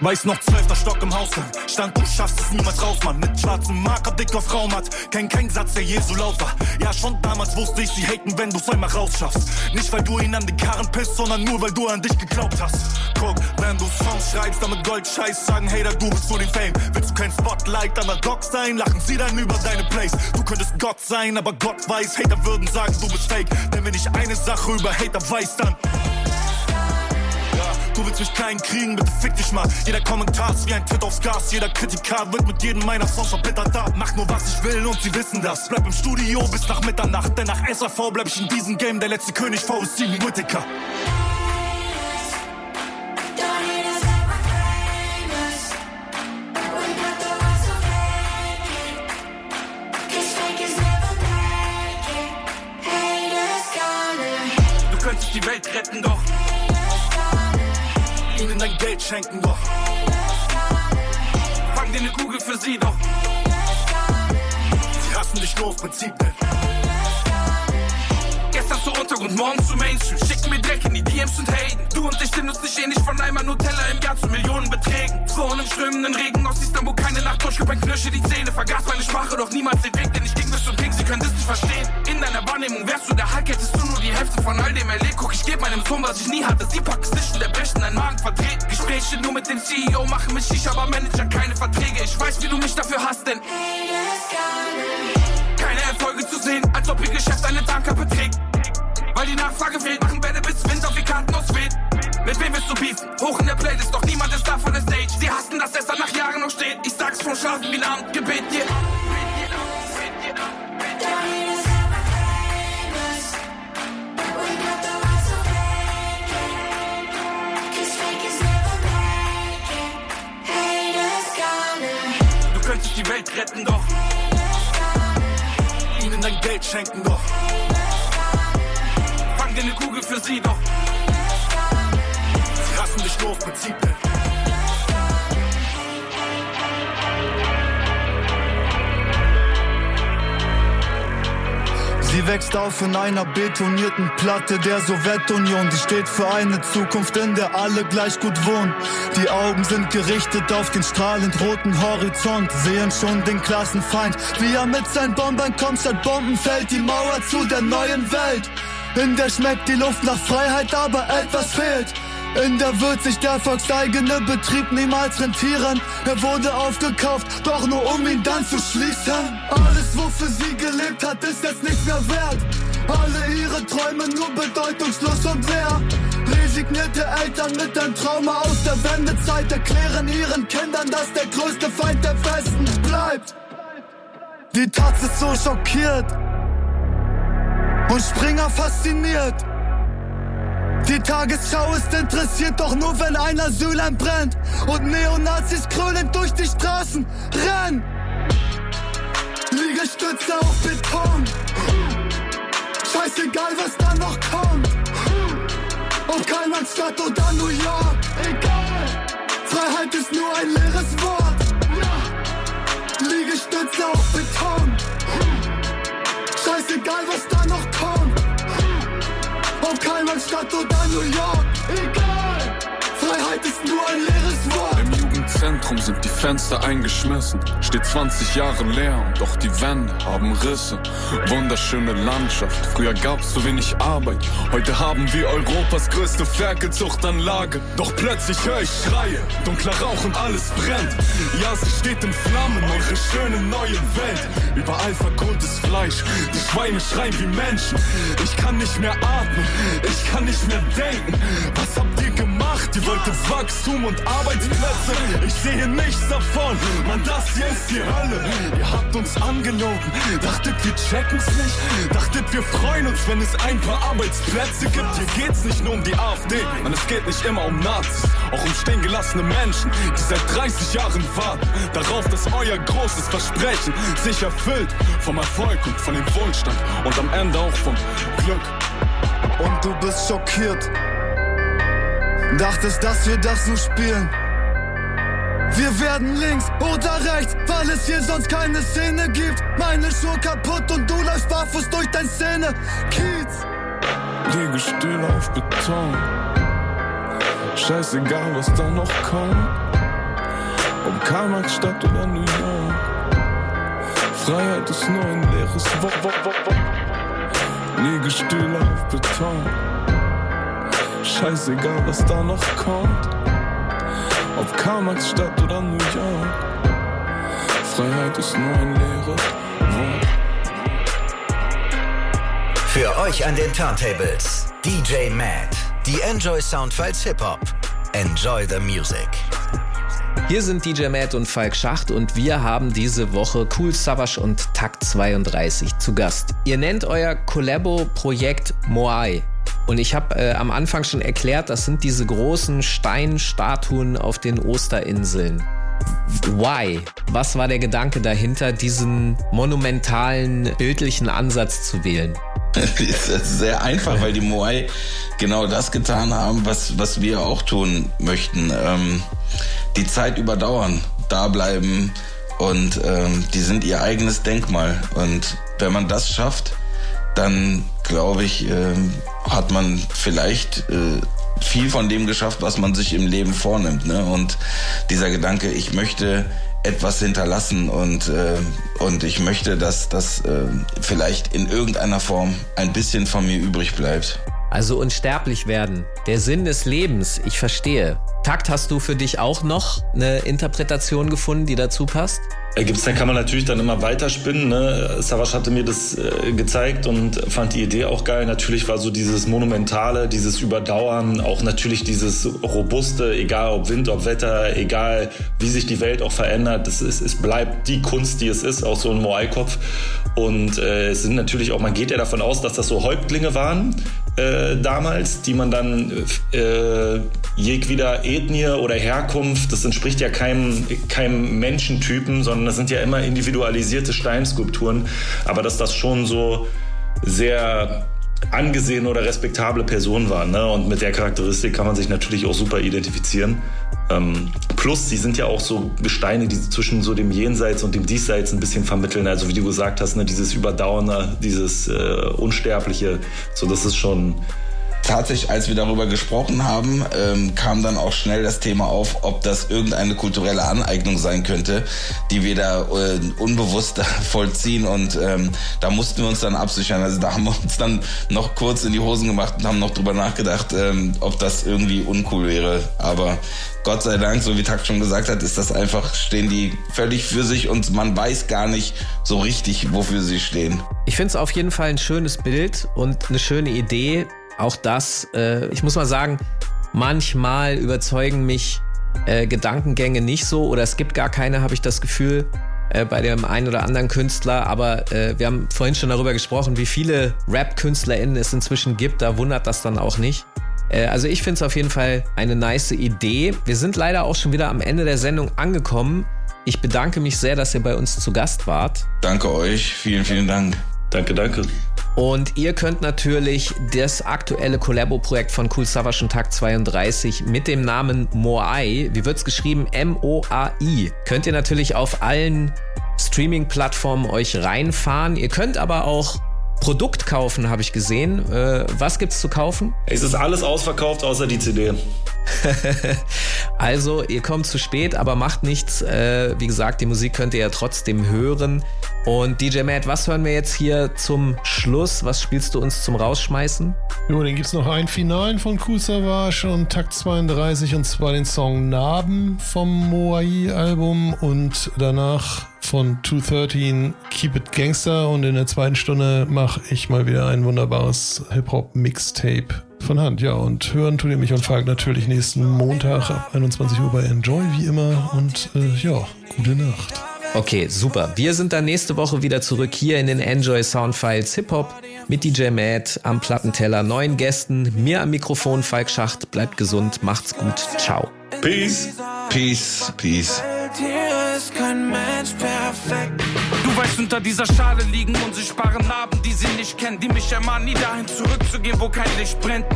Weiß noch, zwölfter Stock im Haus sein. Stand, du schaffst es niemals raus, Mann. Mit schwarzem Marker, dick auf Raum hat. Kein, kein Satz, der je so laut war. Ja, schon damals wusste ich, sie haten, wenn du's einmal rausschaffst. Nicht, weil du ihn an die Karren pisst, sondern nur, weil du an dich geglaubt hast. Guck, wenn du Songs schreibst, damit Gold scheiß, sagen Hater, du willst nur den Fame. Willst du kein Spotlight an der Glock sein, lachen sie dann über deine Plays. Du könntest Gott sein, aber Gott weiß, Hater würden sagen, du bist fake. Denn wenn ich eine Sache über Hater weiß, dann... Du willst mich klein kriegen, bitte fick dich mal. Jeder Kommentar ist wie ein Tritt aufs Gas. Jeder Kritiker wird mit jedem meiner Songs verbittert da. Mach nur was ich will und sie wissen das. Bleib im Studio bis nach Mitternacht, denn nach SAV bleib ich in diesem Game. Der letzte König V ist Steven Whittaker. Schenken, doch fang dir eine Kugel für sie, doch sie hassen dich nur auf Prinzip, denn Gestern zu Untergrund, morgen zu Mainstream. Schicken mir Dreck in die DMs und Hayden. Du und ich sind uns nicht ähnlich von einmal Nutella im Jahr zu Millionenbeträgen. Flohen im strömenden Regen aus Istanbul, keine Nacht durchgebrannt, knirsche die Zähne. Vergaß meine Sprache, doch niemals den Weg, denn ich ging bis zum Pink, sie können das nicht verstehen. In deiner Wahrnehmung wärst du der Hulk, hättest du nur die Hälfte von all dem erlebt. Guck, ich geb meinem Sohn, was ich nie hatte. Sie packen zwischen der Brechen, dein Magen verdreht. Gespräche nur mit dem CEO machen mich ich, aber Manager keine Verträge. Ich weiß, wie du mich dafür hast, denn keine Erfolge zu sehen, als ob ihr Geschäft eine Tanker beträgt. Weil die Nachfrage fehlt, machen Bälle bis Wind auf die Karten ausweht. Mit wem willst du beefen? Hoch in der Playlist, doch niemand ist da von der Stage. Sie hassen, dass es dann nach Jahren noch steht. Ich sag's vom Schlafen wie ein Abendgebet, yeah. Welt retten, doch. Ihnen dein Geld schenken, doch. Fang dir eine für sie, doch. Sie hassen dich nur auf Prinzip. Sie wächst auf in einer betonierten Platte der Sowjetunion. Sie steht für eine Zukunft, in der alle gleich gut wohnen. Die Augen sind gerichtet auf den strahlend roten Horizont. Sehen schon den Klassenfeind, wie er mit seinen Bombern kommt. Statt Bomben fällt die Mauer zu der neuen Welt. In der schmeckt die Luft nach Freiheit, aber etwas fehlt. In der wird sich der volkseigene Betrieb niemals rentieren. Er wurde aufgekauft, doch nur um ihn dann zu schließen. Alles, wofür sie gelebt hat, ist jetzt nicht mehr wert. Alle ihre Träume nur bedeutungslos und leer. Resignierte Eltern mit einem Trauma aus der Wendezeit erklären ihren Kindern, dass der größte Feind der Westen bleibt. Die Taz ist so schockiert und Springer fasziniert. Die Tagesschau ist interessiert, doch nur wenn ein Asylheim brennt und Neonazis krölend durch die Straßen rennen. Liegestütze auf Beton. Scheißegal, was da noch kommt. Ob Karlsstadt oder New York. Egal. Freiheit ist nur ein leeres Wort. Liegestütze auf Beton. Scheißegal, was da noch kommt. Ob Karlsstadt oder New York. Egal. Freiheit ist nur ein leeres Wort. Im Jugendzentrum sind die Fenster eingeschmissen. Steht 20 Jahre leer und doch die Wände haben Risse. Wunderschöne Landschaft. Früher gab's zu wenig Arbeit. Heute haben wir Europas größte Ferkelzuchtanlage. Doch plötzlich höre ich Schreie. Dunkler Rauch und alles brennt. Ja, sie steht in Flammen. Eure schöne neue Welt. Überall verkohltes Fleisch. Die Schweine schreien wie Menschen. Ich kann nicht mehr atmen. Ich kann nicht mehr denken. Was habt ihr gemacht? Ihr wolltet Wachstum und Arbeitsplätze. Ich sehe nichts davon. Mann, das hier ist die Hölle. Ihr habt uns angelogen. Dachtet, wir checken's nicht. Dachtet, wir freuen uns, wenn es ein paar Arbeitsplätze gibt. Hier geht's nicht nur um die AfD. Und es geht nicht immer um Nazis. Auch um stehen gelassene Menschen, die seit 30 Jahren warten. Darauf, dass euer großes Versprechen sich erfüllt. Vom Erfolg und von dem Wohlstand. Und am Ende auch vom Glück. Und du bist schockiert. Dachtest, dass wir das nur spielen. Wir werden links oder rechts, weil es hier sonst keine Szene gibt. Meine Schuhe kaputt und du läufst barfuß durch dein Szene. Kiez. Liege still auf Beton. Scheißegal, was da noch kommt. Ob Karl-Marx-Stadt oder New York. Freiheit ist nur ein leeres Wort. Wo, wo, wo. Liege still auf Beton. Scheißegal, was da noch kommt. Ob Karl-Marx-Stadt oder New York. Freiheit ist nur ein leeres Wort. Für euch an den Turntables DJ Matt. Die Enjoy Soundfiles Hip Hop. Enjoy the Music. Hier sind DJ Matt und Falk Schacht und wir haben diese Woche Cool Savage und Takt 32 zu Gast. Ihr nennt euer Collabo-Projekt Moai. Und ich habe äh, am Anfang schon erklärt, das sind diese großen Steinstatuen auf den Osterinseln. Why? Was war der Gedanke dahinter, diesen monumentalen bildlichen Ansatz zu wählen? Das ist sehr einfach, weil die Moai genau das getan haben, was, was wir auch tun möchten. Ähm, die Zeit überdauern, da bleiben und ähm, die sind ihr eigenes Denkmal. Und wenn man das schafft, dann glaube ich, ähm, hat man vielleicht äh, viel von dem geschafft, was man sich im Leben vornimmt. Ne? Und dieser Gedanke, ich möchte etwas hinterlassen und, äh, und ich möchte, dass das äh, vielleicht in irgendeiner Form ein bisschen von mir übrig bleibt. Also unsterblich werden. Der Sinn des Lebens, ich verstehe. Takt, hast du für dich auch noch eine Interpretation gefunden, die dazu passt? Gibt's, dann kann man natürlich dann immer weiterspinnen. Ne? Savas hatte mir das äh, gezeigt und fand die Idee auch geil. Natürlich war so dieses Monumentale, dieses Überdauern, auch natürlich dieses Robuste, egal ob Wind, ob Wetter, egal wie sich die Welt auch verändert. Das ist, es bleibt die Kunst, die es ist, auch so ein Moai-Kopf. Und äh, es sind natürlich auch, man geht ja davon aus, dass das so Häuptlinge waren äh, damals, die man dann äh, jegweder Ethnie oder Herkunft, das entspricht ja keinem, keinem Menschentypen, sondern das sind ja immer individualisierte Steinskulpturen. Aber dass das schon so sehr angesehene oder respektable Person war. Ne? Und mit der Charakteristik kann man sich natürlich auch super identifizieren. Ähm, plus, sie sind ja auch so Gesteine, die zwischen so dem Jenseits und dem Diesseits ein bisschen vermitteln. Also wie du gesagt hast, ne, dieses Überdauernde, dieses äh, Unsterbliche. So, das ist schon tatsächlich, als wir darüber gesprochen haben, ähm, kam dann auch schnell das Thema auf, ob das irgendeine kulturelle Aneignung sein könnte, die wir da äh, unbewusst vollziehen. Und ähm, da mussten wir uns dann absichern. Also da haben wir uns dann noch kurz in die Hosen gemacht und haben noch drüber nachgedacht, ähm, ob das irgendwie uncool wäre. Aber Gott sei Dank, so wie Takt schon gesagt hat, ist das einfach, stehen die völlig für sich und man weiß gar nicht so richtig, wofür sie stehen. Ich finde es auf jeden Fall ein schönes Bild und eine schöne Idee, auch das, äh, ich muss mal sagen, manchmal überzeugen mich äh, Gedankengänge nicht so oder es gibt gar keine, habe ich das Gefühl, äh, bei dem einen oder anderen Künstler. Aber äh, wir haben vorhin schon darüber gesprochen, wie viele Rap-KünstlerInnen es inzwischen gibt. Da wundert das dann auch nicht. Äh, also ich finde es auf jeden Fall eine nice Idee. Wir sind leider auch schon wieder am Ende der Sendung angekommen. Ich bedanke mich sehr, dass ihr bei uns zu Gast wart. Danke euch. Vielen, vielen Dank. Danke, danke. Und ihr könnt natürlich das aktuelle Collabo-Projekt von Cool Savage und Tag 32 mit dem Namen Moai, wie wird's geschrieben? M-O-A-I, könnt ihr natürlich auf allen Streaming-Plattformen euch reinfahren. Ihr könnt aber auch Produkt kaufen, habe ich gesehen. Äh, was gibt's zu kaufen? Es ist alles ausverkauft, außer die CD. also, ihr kommt zu spät, aber macht nichts. Äh, wie gesagt, die Musik könnt ihr ja trotzdem hören. Und DJ Matt, was hören wir jetzt hier zum Schluss? Was spielst du uns zum Rausschmeißen? Jo, dann gibt es noch einen Finalen von Cool Savage und Takt 32 und zwar den Song Narben vom Moai-Album und danach von 213 Keep It Gangster und in der zweiten Stunde mache ich mal wieder ein wunderbares Hip-Hop-Mixtape von Hand. Ja, und hören tut ihr mich und Falk natürlich nächsten Montag ab 21 Uhr bei Enjoy wie immer und äh, ja, gute Nacht. Okay, super. Wir sind dann nächste Woche wieder zurück hier in den Enjoy Soundfiles Hip Hop mit DJ Matt am Plattenteller, neuen Gästen, mir am Mikrofon Falk Schacht. Bleibt gesund, macht's gut. Ciao. Peace. Peace. Peace. Hier ist kein Mensch perfekt. Du weißt, unter dieser Schale liegen unsichtbare Narben, die sie nicht kennen, die mich ermahnen, nie dahin zurückzugehen, wo kein Licht brennt.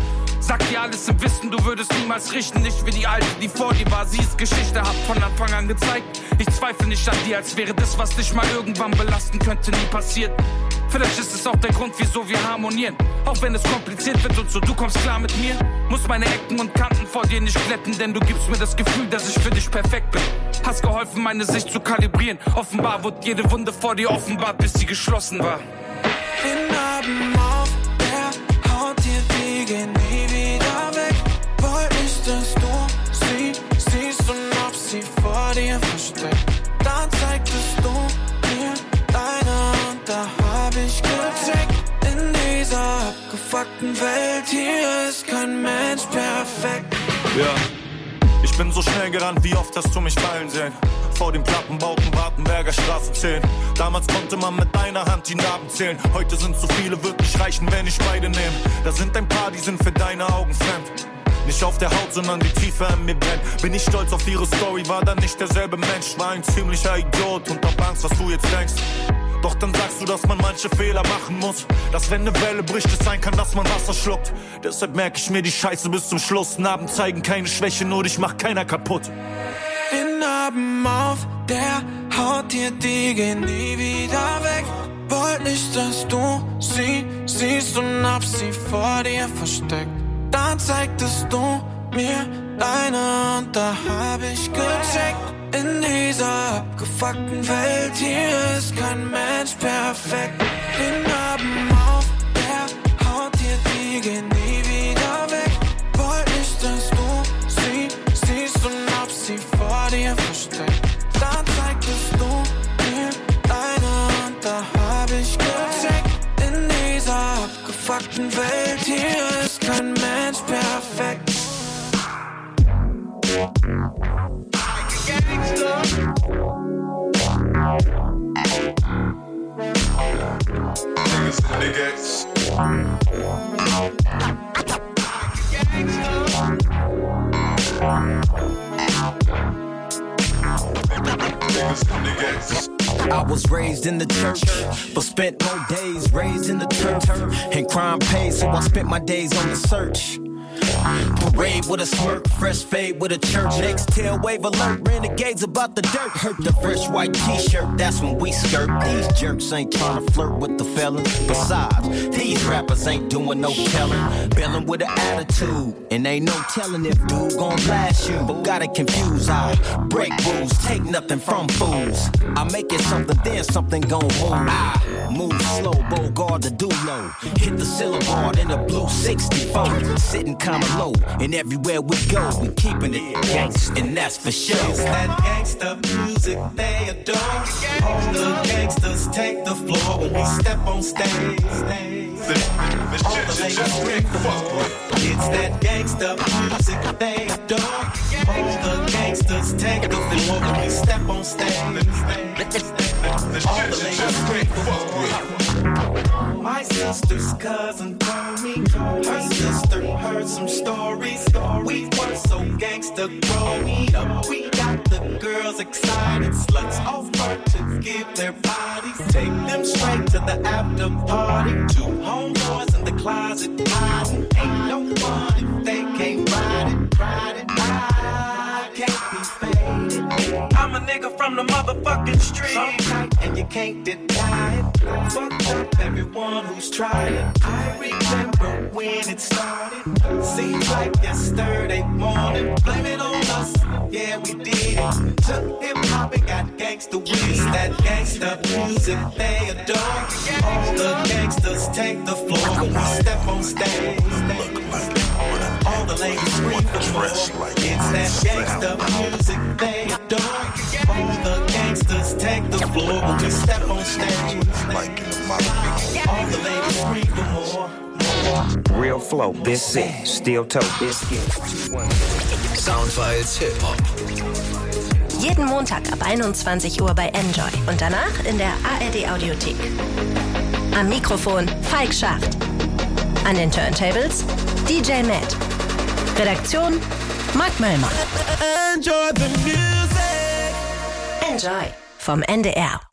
Sag dir alles im Wissen, du würdest niemals richten, nicht wie die Alte, die vor dir war. Sie ist Geschichte, hab von Anfang an gezeigt. Ich zweifle nicht an dir, als wäre das, was dich mal irgendwann belasten könnte, nie passiert. Vielleicht ist es auch der Grund, wieso wir harmonieren. Auch wenn es kompliziert wird und so, du kommst klar mit mir. Muss meine Ecken und Kanten vor dir nicht glätten, denn du gibst mir das Gefühl, dass ich für dich perfekt bin. Hast geholfen, meine Sicht zu kalibrieren. Offenbar wurde jede Wunde vor dir offenbart, bis sie geschlossen war. Den Abend abgefuckten Welt hier ist kein Mensch perfekt. Ja. Ich bin so schnell gerannt, wie oft hast du mich fallen sehen? Vor den Plattenbauten Wartenberger Straße 10. Damals konnte man mit deiner Hand die Narben zählen. Heute sind so viele, wirklich reichen, wenn ich beide nehme. Da sind ein paar, die sind für deine Augen fremd. Nicht auf der Haut, sondern die Tiefe in mir brennt. Bin ich stolz auf ihre Story, war dann nicht derselbe Mensch. War ein ziemlicher Idiot und hab Angst, was du jetzt denkst. Doch dann sagst du, dass man manche Fehler machen muss. Dass wenn eine Welle bricht, es sein kann, dass man Wasser schluckt. Deshalb merke ich mir die Scheiße bis zum Schluss. Narben zeigen keine Schwäche, nur dich macht keiner kaputt. Den Narben auf der Haut, dir die gehen nie wieder weg. Wollt nicht, dass du sie siehst und hab sie vor dir versteckt. Dann zeigtest du mir deine und da hab ich gecheckt. In dieser abgefuckten Welt hier ist kein Mensch perfekt. Den Narben auf der Haut, dir die gehen nie wieder weg. Wollt nicht, dass du sie siehst und ob sie vor dir versteckt. Dann zeigtest du mir deine und da hab ich gecheckt. In dieser abgefuckten Welt hier ist kein Mensch perfekt. I was raised in the church, but spent more days raised in the turf. And crime pays, so I spent my days on the search. Parade with a smirk, fresh fade with a church. Next tail wave alert, renegades about the dirt. Hurt the fresh white t-shirt, that's when we skirt. These jerks ain't trying to flirt with the fellas. Besides, these rappers ain't doing no telling. Bailing with an attitude, and ain't no telling if dude gon' blast you. But got it confused, I break rules, take nothing from fools. I make it something, then something gon' move. I move slow, Bogard the do low. Hit the syllable in a blue 64. Sitting kinda low, and everywhere we go, we keeping it gangsta, and that's for sure. It's that gangsta music they adore. All the gangsters take the floor when we step on stage. All the ladies scream for more. It's that gangsta music they adore. All the gangsters take the floor when we step on stage. All the ladies scream for more. My sister's cousin told me her sister heard some stories. We were so gangsta growing up. We got the girls excited, sluts offer to give their bodies. Take them straight to the after party. Two homeboys in the closet hiding. Ain't no fun if they can't ride it, ride it. Faded. I'm a nigga from the motherfucking street. Tight and you can't deny it. Fuck up everyone who's it. I remember when it started. Seems like yesterday morning. Blame it on us. Yeah, we did it. Took hip hop and got gangsta. It's that gangsta music they adore. All the gangsters take the floor when we step on stage. All the ladies scream for more. It's that gangsta music they adore. All the gangsters take the floor when we step on stage. All the ladies scream for more. Real flow, this it. Steel toe, biscuit. Soundfiles Hip Hop. Jeden Montag ab 21 Uhr bei Enjoy und danach in der ARD Audiothek. Am Mikrofon Falk Schacht. An den Turntables DJ Matt. Redaktion Mark Möllmann. Enjoy the music. Enjoy vom NDR.